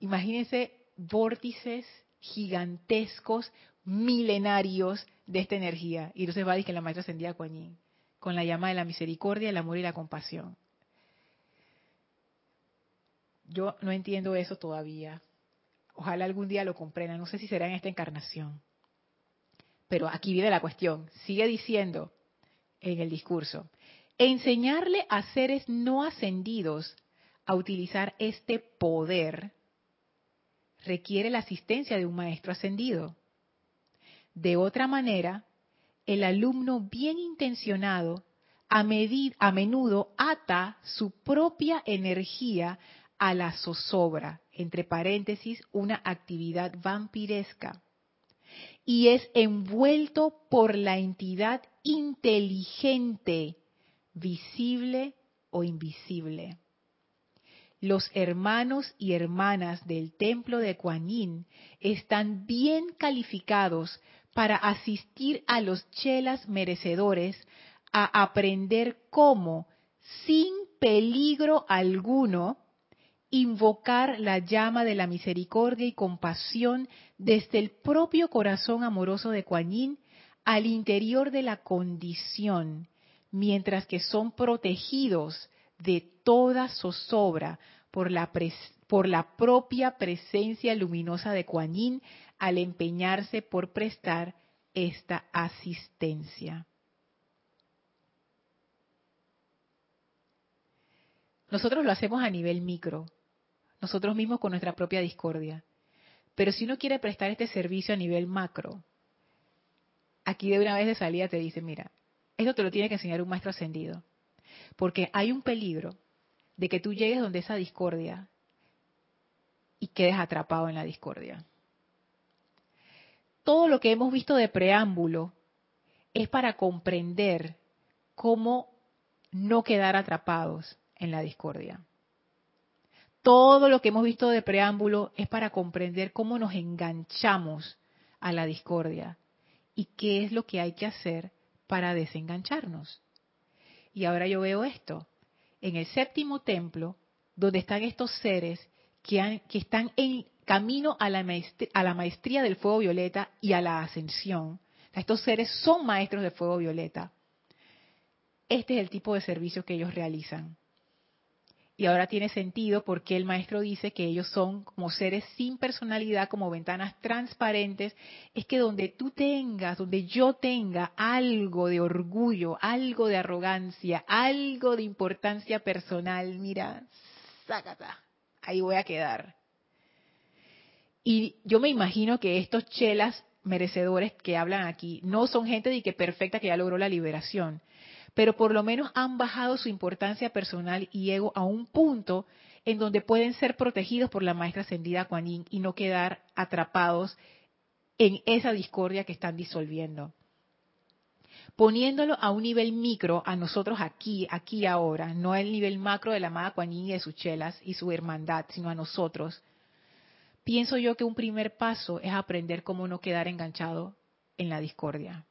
Imagínense vórtices gigantescos, milenarios de esta energía. Y entonces va a decir que la maestra ascendía Kuan con la llama de la misericordia, el amor y la compasión. Yo no entiendo eso todavía. Ojalá algún día lo comprenda. No sé si será en esta encarnación. Pero aquí viene la cuestión. Sigue diciendo en el discurso. Enseñarle a seres no ascendidos a utilizar este poder requiere la asistencia de un maestro ascendido. De otra manera, el alumno bien intencionado a menudo ata su propia energía a la zozobra, entre paréntesis, una actividad vampiresca, y es envuelto por la entidad inteligente, visible o invisible. Los hermanos y hermanas del templo de Kuan Yin están bien calificados para asistir a los chelas merecedores a aprender cómo, sin peligro alguno, invocar la llama de la misericordia y compasión desde el propio corazón amoroso de Kuan al interior de la condición, mientras que son protegidos de toda zozobra por la, por la propia presencia luminosa de Kuan al empeñarse por prestar esta asistencia. Nosotros lo hacemos a nivel micro, nosotros mismos con nuestra propia discordia. Pero si uno quiere prestar este servicio a nivel macro, aquí de una vez de salida te dice, mira, esto te lo tiene que enseñar un maestro ascendido. Porque hay un peligro de que tú llegues donde esa discordia y quedes atrapado en la discordia. Todo lo que hemos visto de preámbulo es para comprender cómo no quedar atrapados en la discordia. Todo lo que hemos visto de preámbulo es para comprender cómo nos enganchamos a la discordia y qué es lo que hay que hacer para desengancharnos. Y ahora yo veo esto. En el séptimo templo, donde están estos seres que, están en camino a la, maestría, a la maestría del fuego violeta y a la ascensión. estos seres son maestros del fuego violeta. Este es el tipo de servicio que ellos realizan. Y ahora tiene sentido porque el maestro dice que ellos son como seres sin personalidad, como ventanas transparentes. Es que donde tú tengas, donde yo tenga algo de orgullo, algo de arrogancia, algo de importancia personal, mira, sácata, ahí voy a quedar. Y yo me imagino que estos chelas merecedores que hablan aquí no son gente de que perfecta que ya logró la liberación, pero por lo menos han bajado su importancia personal y ego a un punto en donde pueden ser protegidos por la maestra ascendida Kuan Yin y no quedar atrapados en esa discordia que están disolviendo. Poniéndolo a un nivel micro, a nosotros aquí, aquí ahora, no el nivel macro de la amada Kuan Yin y de sus chelas y su hermandad, sino a nosotros, pienso yo que un primer paso es aprender cómo no quedar enganchado en la discordia.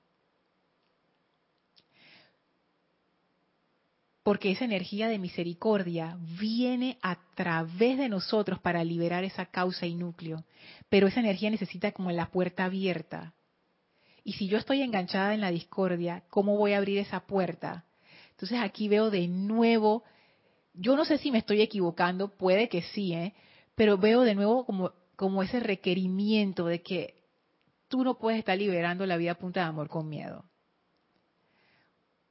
Porque esa energía de misericordia viene a través de nosotros para liberar esa causa y núcleo, pero esa energía necesita como la puerta abierta. Y si yo estoy enganchada en la discordia, ¿cómo voy a abrir esa puerta? Entonces aquí veo de nuevo, yo no sé si me estoy equivocando, puede que sí, ¿eh? pero veo de nuevo como, como ese requerimiento de que tú no puedes estar liberando la vida punta de amor con miedo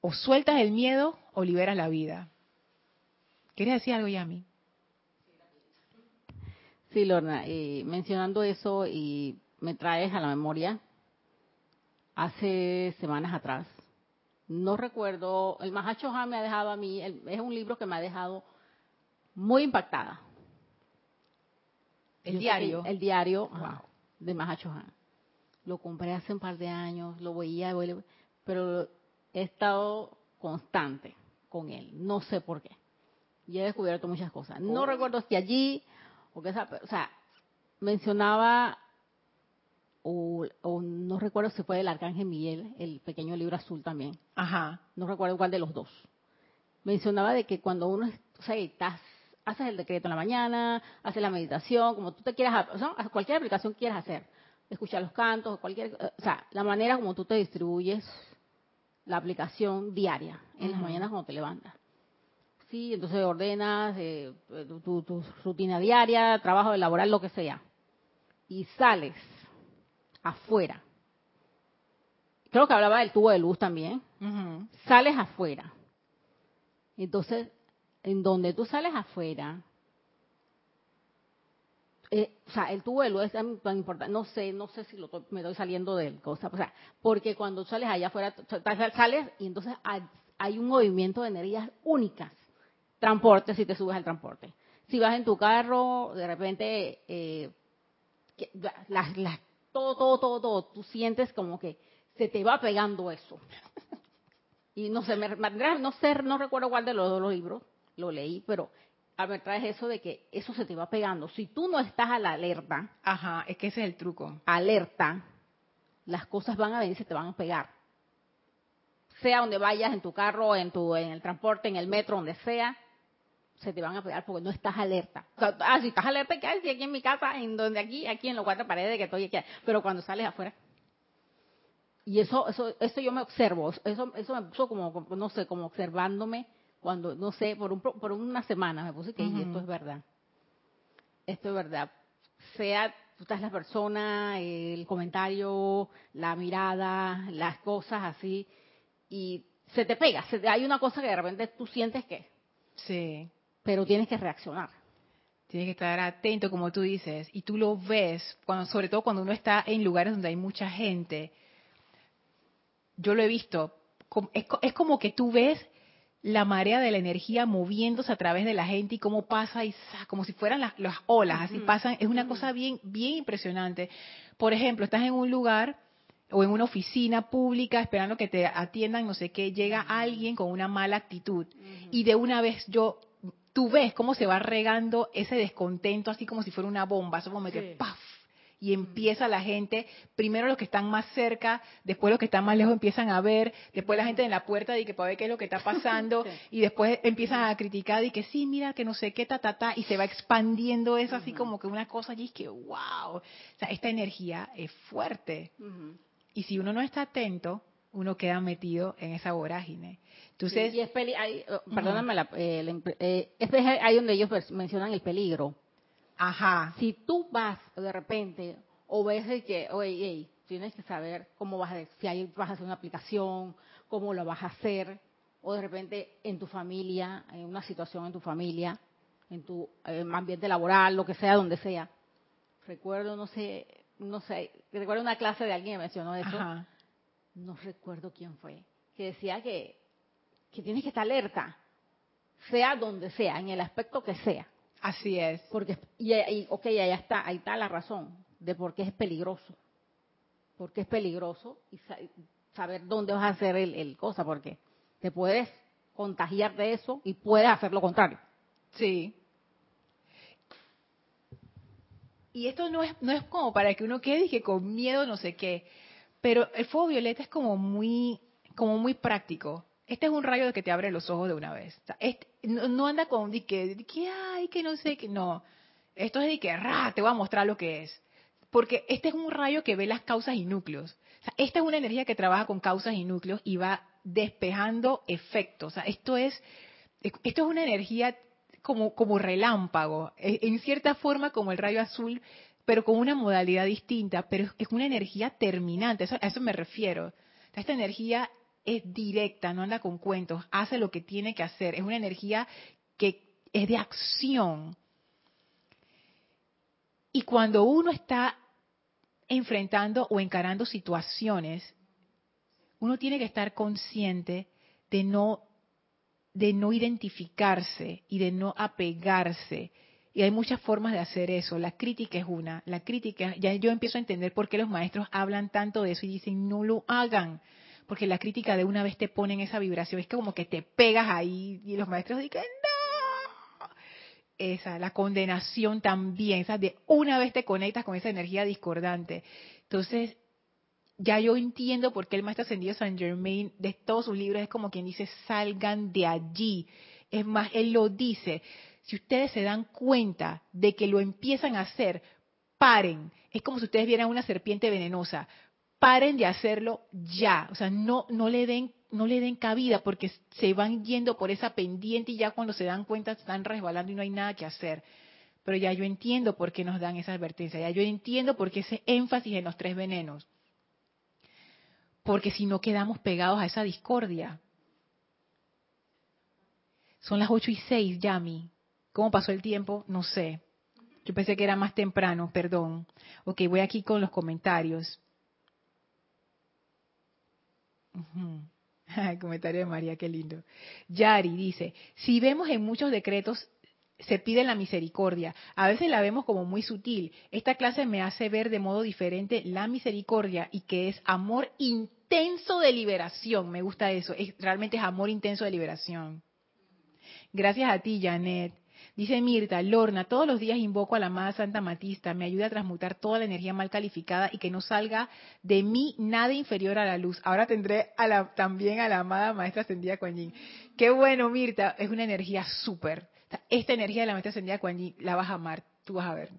o sueltas el miedo o liberas la vida. ¿Quieres decir algo, Yami?
Sí, Lorna, eh, mencionando eso y me traes a la memoria hace semanas atrás. No recuerdo, el Mahacho Han me ha dejado a mí, es un libro que me ha dejado muy impactada.
El diario.
El, diario de Mahacho Han. Lo compré hace un par de años, lo veía, pero he estado constante con él, no sé por qué. Y he descubierto muchas cosas. No oh. recuerdo si allí, o, que o sea, mencionaba, o, no recuerdo si fue el Arcángel Miguel, el pequeño libro azul también.
Ajá.
No recuerdo cuál de los dos. Mencionaba de que cuando uno, o sea, estás, haces el decreto en la mañana, haces la meditación, como tú te quieras, o sea, cualquier aplicación que quieras hacer, escuchar los cantos, cualquier, o sea, la manera como tú te distribuyes la aplicación diaria, en las mañanas cuando te levantas. Sí, entonces ordenas eh, tu, rutina diaria, trabajo laboral, lo que sea. Y sales afuera. Creo que hablaba del tubo de luz también. Sales afuera. Entonces, en donde tú sales afuera, eh, o sea, el luz es tan, importante, no sé, no sé si lo me estoy saliendo de cosa, porque cuando sales allá afuera, sales y entonces hay, un movimiento de energías únicas. Transporte, si te subes al transporte. Si vas en tu carro, de repente, eh, todo, todo, todo, todo, tú sientes como que se te va pegando eso. Y no sé, me, no sé, no recuerdo cuál de los dos libros lo leí, pero a ver, traes eso de que eso se te va pegando. Si tú no estás a la alerta,
ajá, es que ese es el truco.
Alerta, las cosas van a venir y se te van a pegar. Sea donde vayas, en tu carro, en tu en el transporte, en el metro, donde sea, se te van a pegar porque no estás alerta. ah, si estás alerta, ¿qué haces aquí en mi casa, en donde aquí, aquí en los cuatro paredes que estoy aquí? Pero cuando sales afuera. Y eso, eso, eso yo me observo, eso, eso me puso como, no sé, como observándome cuando, no sé, por, un, por una semana me puse que esto es verdad. Esto es verdad. Sea tú estás la persona, el comentario, la mirada, las cosas así, y se te pega. hay una cosa que de repente tú sientes que.
Sí.
Pero tienes que reaccionar.
Tienes que estar atento, como tú dices, y tú lo ves, cuando, sobre todo cuando uno está en lugares donde hay mucha gente. Yo lo he visto. Es, es como que tú ves la marea de la energía moviéndose a través de la gente y cómo pasa y como si fueran las, olas, así pasan, es una cosa bien bien impresionante. Por ejemplo, estás en un lugar o en una oficina pública esperando que te atiendan, no sé qué, llega alguien con una mala actitud y de una vez yo tú ves cómo se va regando ese descontento así como si fuera una bomba, eso como que ¡paf! Y empieza la gente, primero los que están más cerca, después los que están más lejos empiezan a ver, después la gente en la puerta y que para ver qué es lo que está pasando y después empiezan a criticar y que sí, mira que no sé qué ta ta ta y se va expandiendo eso así como que una cosa allí es que wow, o sea, esta energía es fuerte. Y si uno no está atento, uno queda metido en esa vorágine. Entonces,
y es peli oh, perdóname, la, eh, eh, es ahí donde ellos mencionan el peligro.
Ajá.
Si tú vas de repente o ves de que, oye, tienes que saber cómo vas a, si ahí vas a hacer una aplicación, cómo lo vas a hacer, o de repente en tu familia, en una situación en tu familia, en tu ambiente laboral, lo que sea, donde sea. Recuerdo, no sé, no sé, recuerdo una clase de alguien que mencionó eso. Ajá. No recuerdo quién fue, que decía que que tienes que estar alerta, sea donde sea, en el aspecto que sea.
Así es.
Porque, y, ok, ahí está, ahí está la razón de por qué es peligroso. Porque es peligroso y saber dónde vas a hacer el, el cosa, porque te puedes contagiar de eso y puedes hacer lo contrario.
Sí. Y esto no es, no es como para que uno quede y que con miedo no sé qué, pero el fuego violeta es como muy, como muy práctico este es un rayo de que te abre los ojos de una vez. Este, no, anda con de que, que, ay, que no sé, que no. Esto es de que, ra, te voy a mostrar lo que es. Porque este es un rayo que ve las causas y núcleos. esta es una energía que trabaja con causas y núcleos y va despejando efectos. O sea, esto es, esto es una energía como, como relámpago, e, en cierta forma como el rayo azul, pero con una modalidad distinta, pero es una energía terminante, a eso me refiero. Esta energía es directa, no anda con cuentos, hace lo que tiene que hacer, es una energía que es de acción. Y cuando uno está enfrentando o encarando situaciones, uno tiene que estar consciente de no de no identificarse y de no apegarse. Y hay muchas formas de hacer eso. La crítica es una. La crítica, ya yo empiezo a entender por qué los maestros hablan tanto de eso y dicen, no lo hagan porque la crítica de una vez te pone en esa vibración, es como que te pegas ahí y los maestros dicen, no. Esa, la condenación también, esa de una vez te conectas con esa energía discordante. Entonces, ya yo entiendo por qué el maestro ascendido San Germain, de todos sus libros, es como quien dice, salgan de allí. Es más, él lo dice, si ustedes se dan cuenta de que lo empiezan a hacer, paren. Es como si ustedes vieran una serpiente venenosa paren de hacerlo ya, o sea, no, no le den no le den cabida porque se van yendo por esa pendiente y ya cuando se dan cuenta están resbalando y no hay nada que hacer. Pero ya yo entiendo por qué nos dan esa advertencia, ya yo entiendo por qué ese énfasis en los tres venenos. Porque si no quedamos pegados a esa discordia. Son las ocho y seis, Yami. ¿Cómo pasó el tiempo? No sé. Yo pensé que era más temprano, perdón. Ok, voy aquí con los comentarios. comentario de María, qué lindo. Yari dice, si vemos en muchos decretos se pide la misericordia. A veces la vemos como muy sutil. Esta clase me hace ver de modo diferente la misericordia y que es amor intenso de liberación. Me gusta eso. Es, realmente es amor intenso de liberación. Gracias a ti, Janet. Dice Mirta, Lorna, todos los días invoco a la amada Santa Matista, me ayuda a transmutar toda la energía mal calificada y que no salga de mí nada inferior a la luz. Ahora tendré a la, también a la amada Maestra Ascendida Kuan. Qué bueno, Mirta, es una energía súper. Esta energía de la Maestra Ascendida Kuan la vas a amar, tú vas a ver.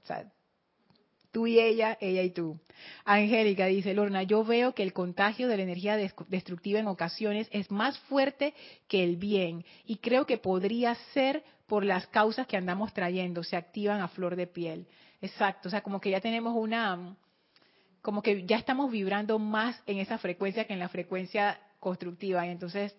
Tú y ella, ella y tú. Angélica dice, Lorna, yo veo que el contagio de la energía destructiva en ocasiones es más fuerte que el bien y creo que podría ser por las causas que andamos trayendo, se activan a flor de piel. Exacto, o sea, como que ya tenemos una, como que ya estamos vibrando más en esa frecuencia que en la frecuencia constructiva y entonces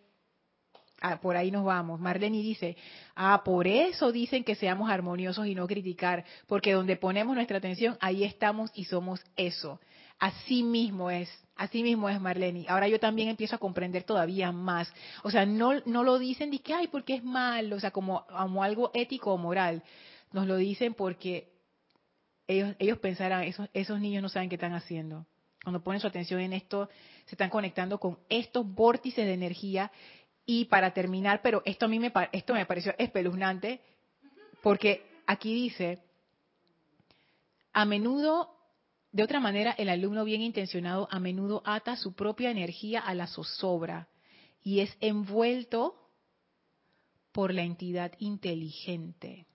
ah, por ahí nos vamos. Marlene dice, ah, por eso dicen que seamos armoniosos y no criticar, porque donde ponemos nuestra atención, ahí estamos y somos eso. Así mismo es, así mismo es Marlene. Ahora yo también empiezo a comprender todavía más. O sea, no, no lo dicen de que, ay, porque es malo, o sea, como, como algo ético o moral. Nos lo dicen porque ellos, ellos pensarán, esos, esos niños no saben qué están haciendo. Cuando ponen su atención en esto, se están conectando con estos vórtices de energía. Y para terminar, pero esto a mí me, esto me pareció espeluznante, porque aquí dice, a menudo De otra manera, el alumno bien intencionado a menudo ata su propia energía a la zozobra y es envuelto por la entidad inteligente.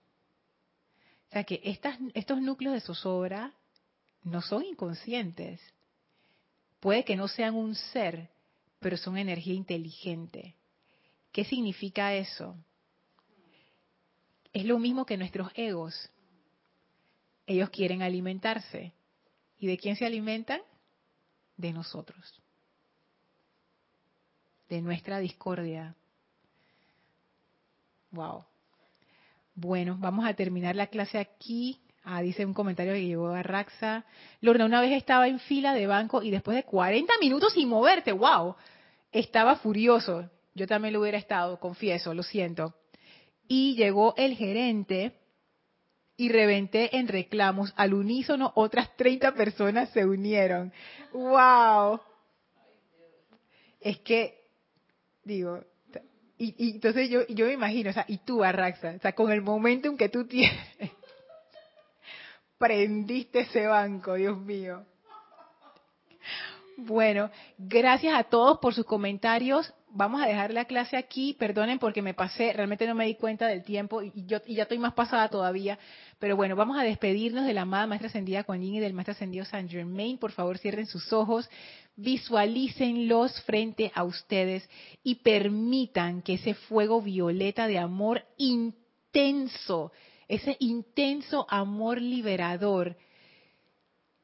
O sea que estas, estos núcleos de zozobra no son inconscientes. Puede que no sean un ser, pero son energía inteligente. ¿Qué significa eso? Es lo mismo que nuestros egos. Ellos quieren alimentarse. ¿Y de quién se alimentan? De nosotros. De nuestra discordia. Wow. Bueno, vamos a terminar la clase aquí. Ah, dice un comentario que llegó a Raxa. Lorna, una vez estaba en fila de banco y después de 40 minutos sin moverte, wow, estaba furioso. Yo también lo hubiera estado, confieso, lo siento. Y llegó el gerente y reventé en reclamos. Al unísono otras 30 personas se unieron. ¡Wow! Es que, digo, y, entonces yo, yo me imagino, o sea, y tú, Arraxa, o sea, con el momento en que tú tienes, prendiste ese banco, Dios mío. Bueno, gracias a todos por sus comentarios. Vamos a dejar la clase aquí. Perdonen porque me pasé, realmente no me di cuenta del tiempo y, yo y ya estoy más pasada todavía. Pero bueno, vamos a despedirnos de la amada Maestra Ascendida Kuan Yin y del Maestro Ascendido San Germain. Por favor, cierren sus ojos, visualícenlos frente a ustedes y permitan que ese fuego violeta de amor intenso, ese intenso amor liberador,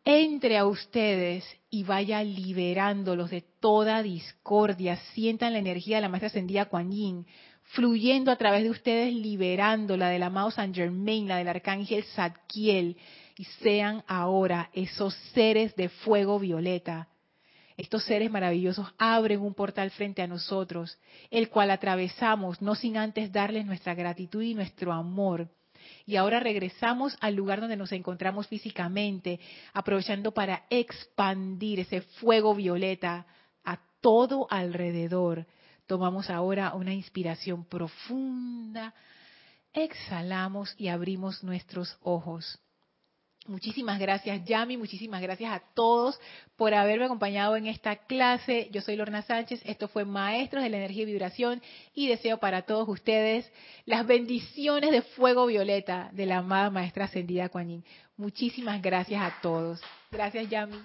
entre a ustedes y vaya liberándolos de toda discordia. Sientan la energía de la maestra ascendida Kuan Yin fluyendo a través de ustedes, liberando la del amado San Germain, la del arcángel Zadkiel, y sean ahora esos seres de fuego violeta. Estos seres maravillosos abren un portal frente a nosotros, el cual atravesamos no sin antes darles nuestra gratitud y nuestro amor y ahora regresamos al lugar donde nos encontramos físicamente, aprovechando para expandir ese fuego violeta a todo alrededor. Tomamos ahora una inspiración profunda, exhalamos y abrimos nuestros ojos. Muchísimas gracias, Yami. Muchísimas gracias a todos por haberme acompañado en esta clase. Yo soy Lorna Sánchez. Esto fue Maestros de la Energía y Vibración. Y deseo para todos ustedes las bendiciones de fuego violeta de la amada Maestra Ascendida Kuan Muchísimas gracias a todos. Gracias, Yami.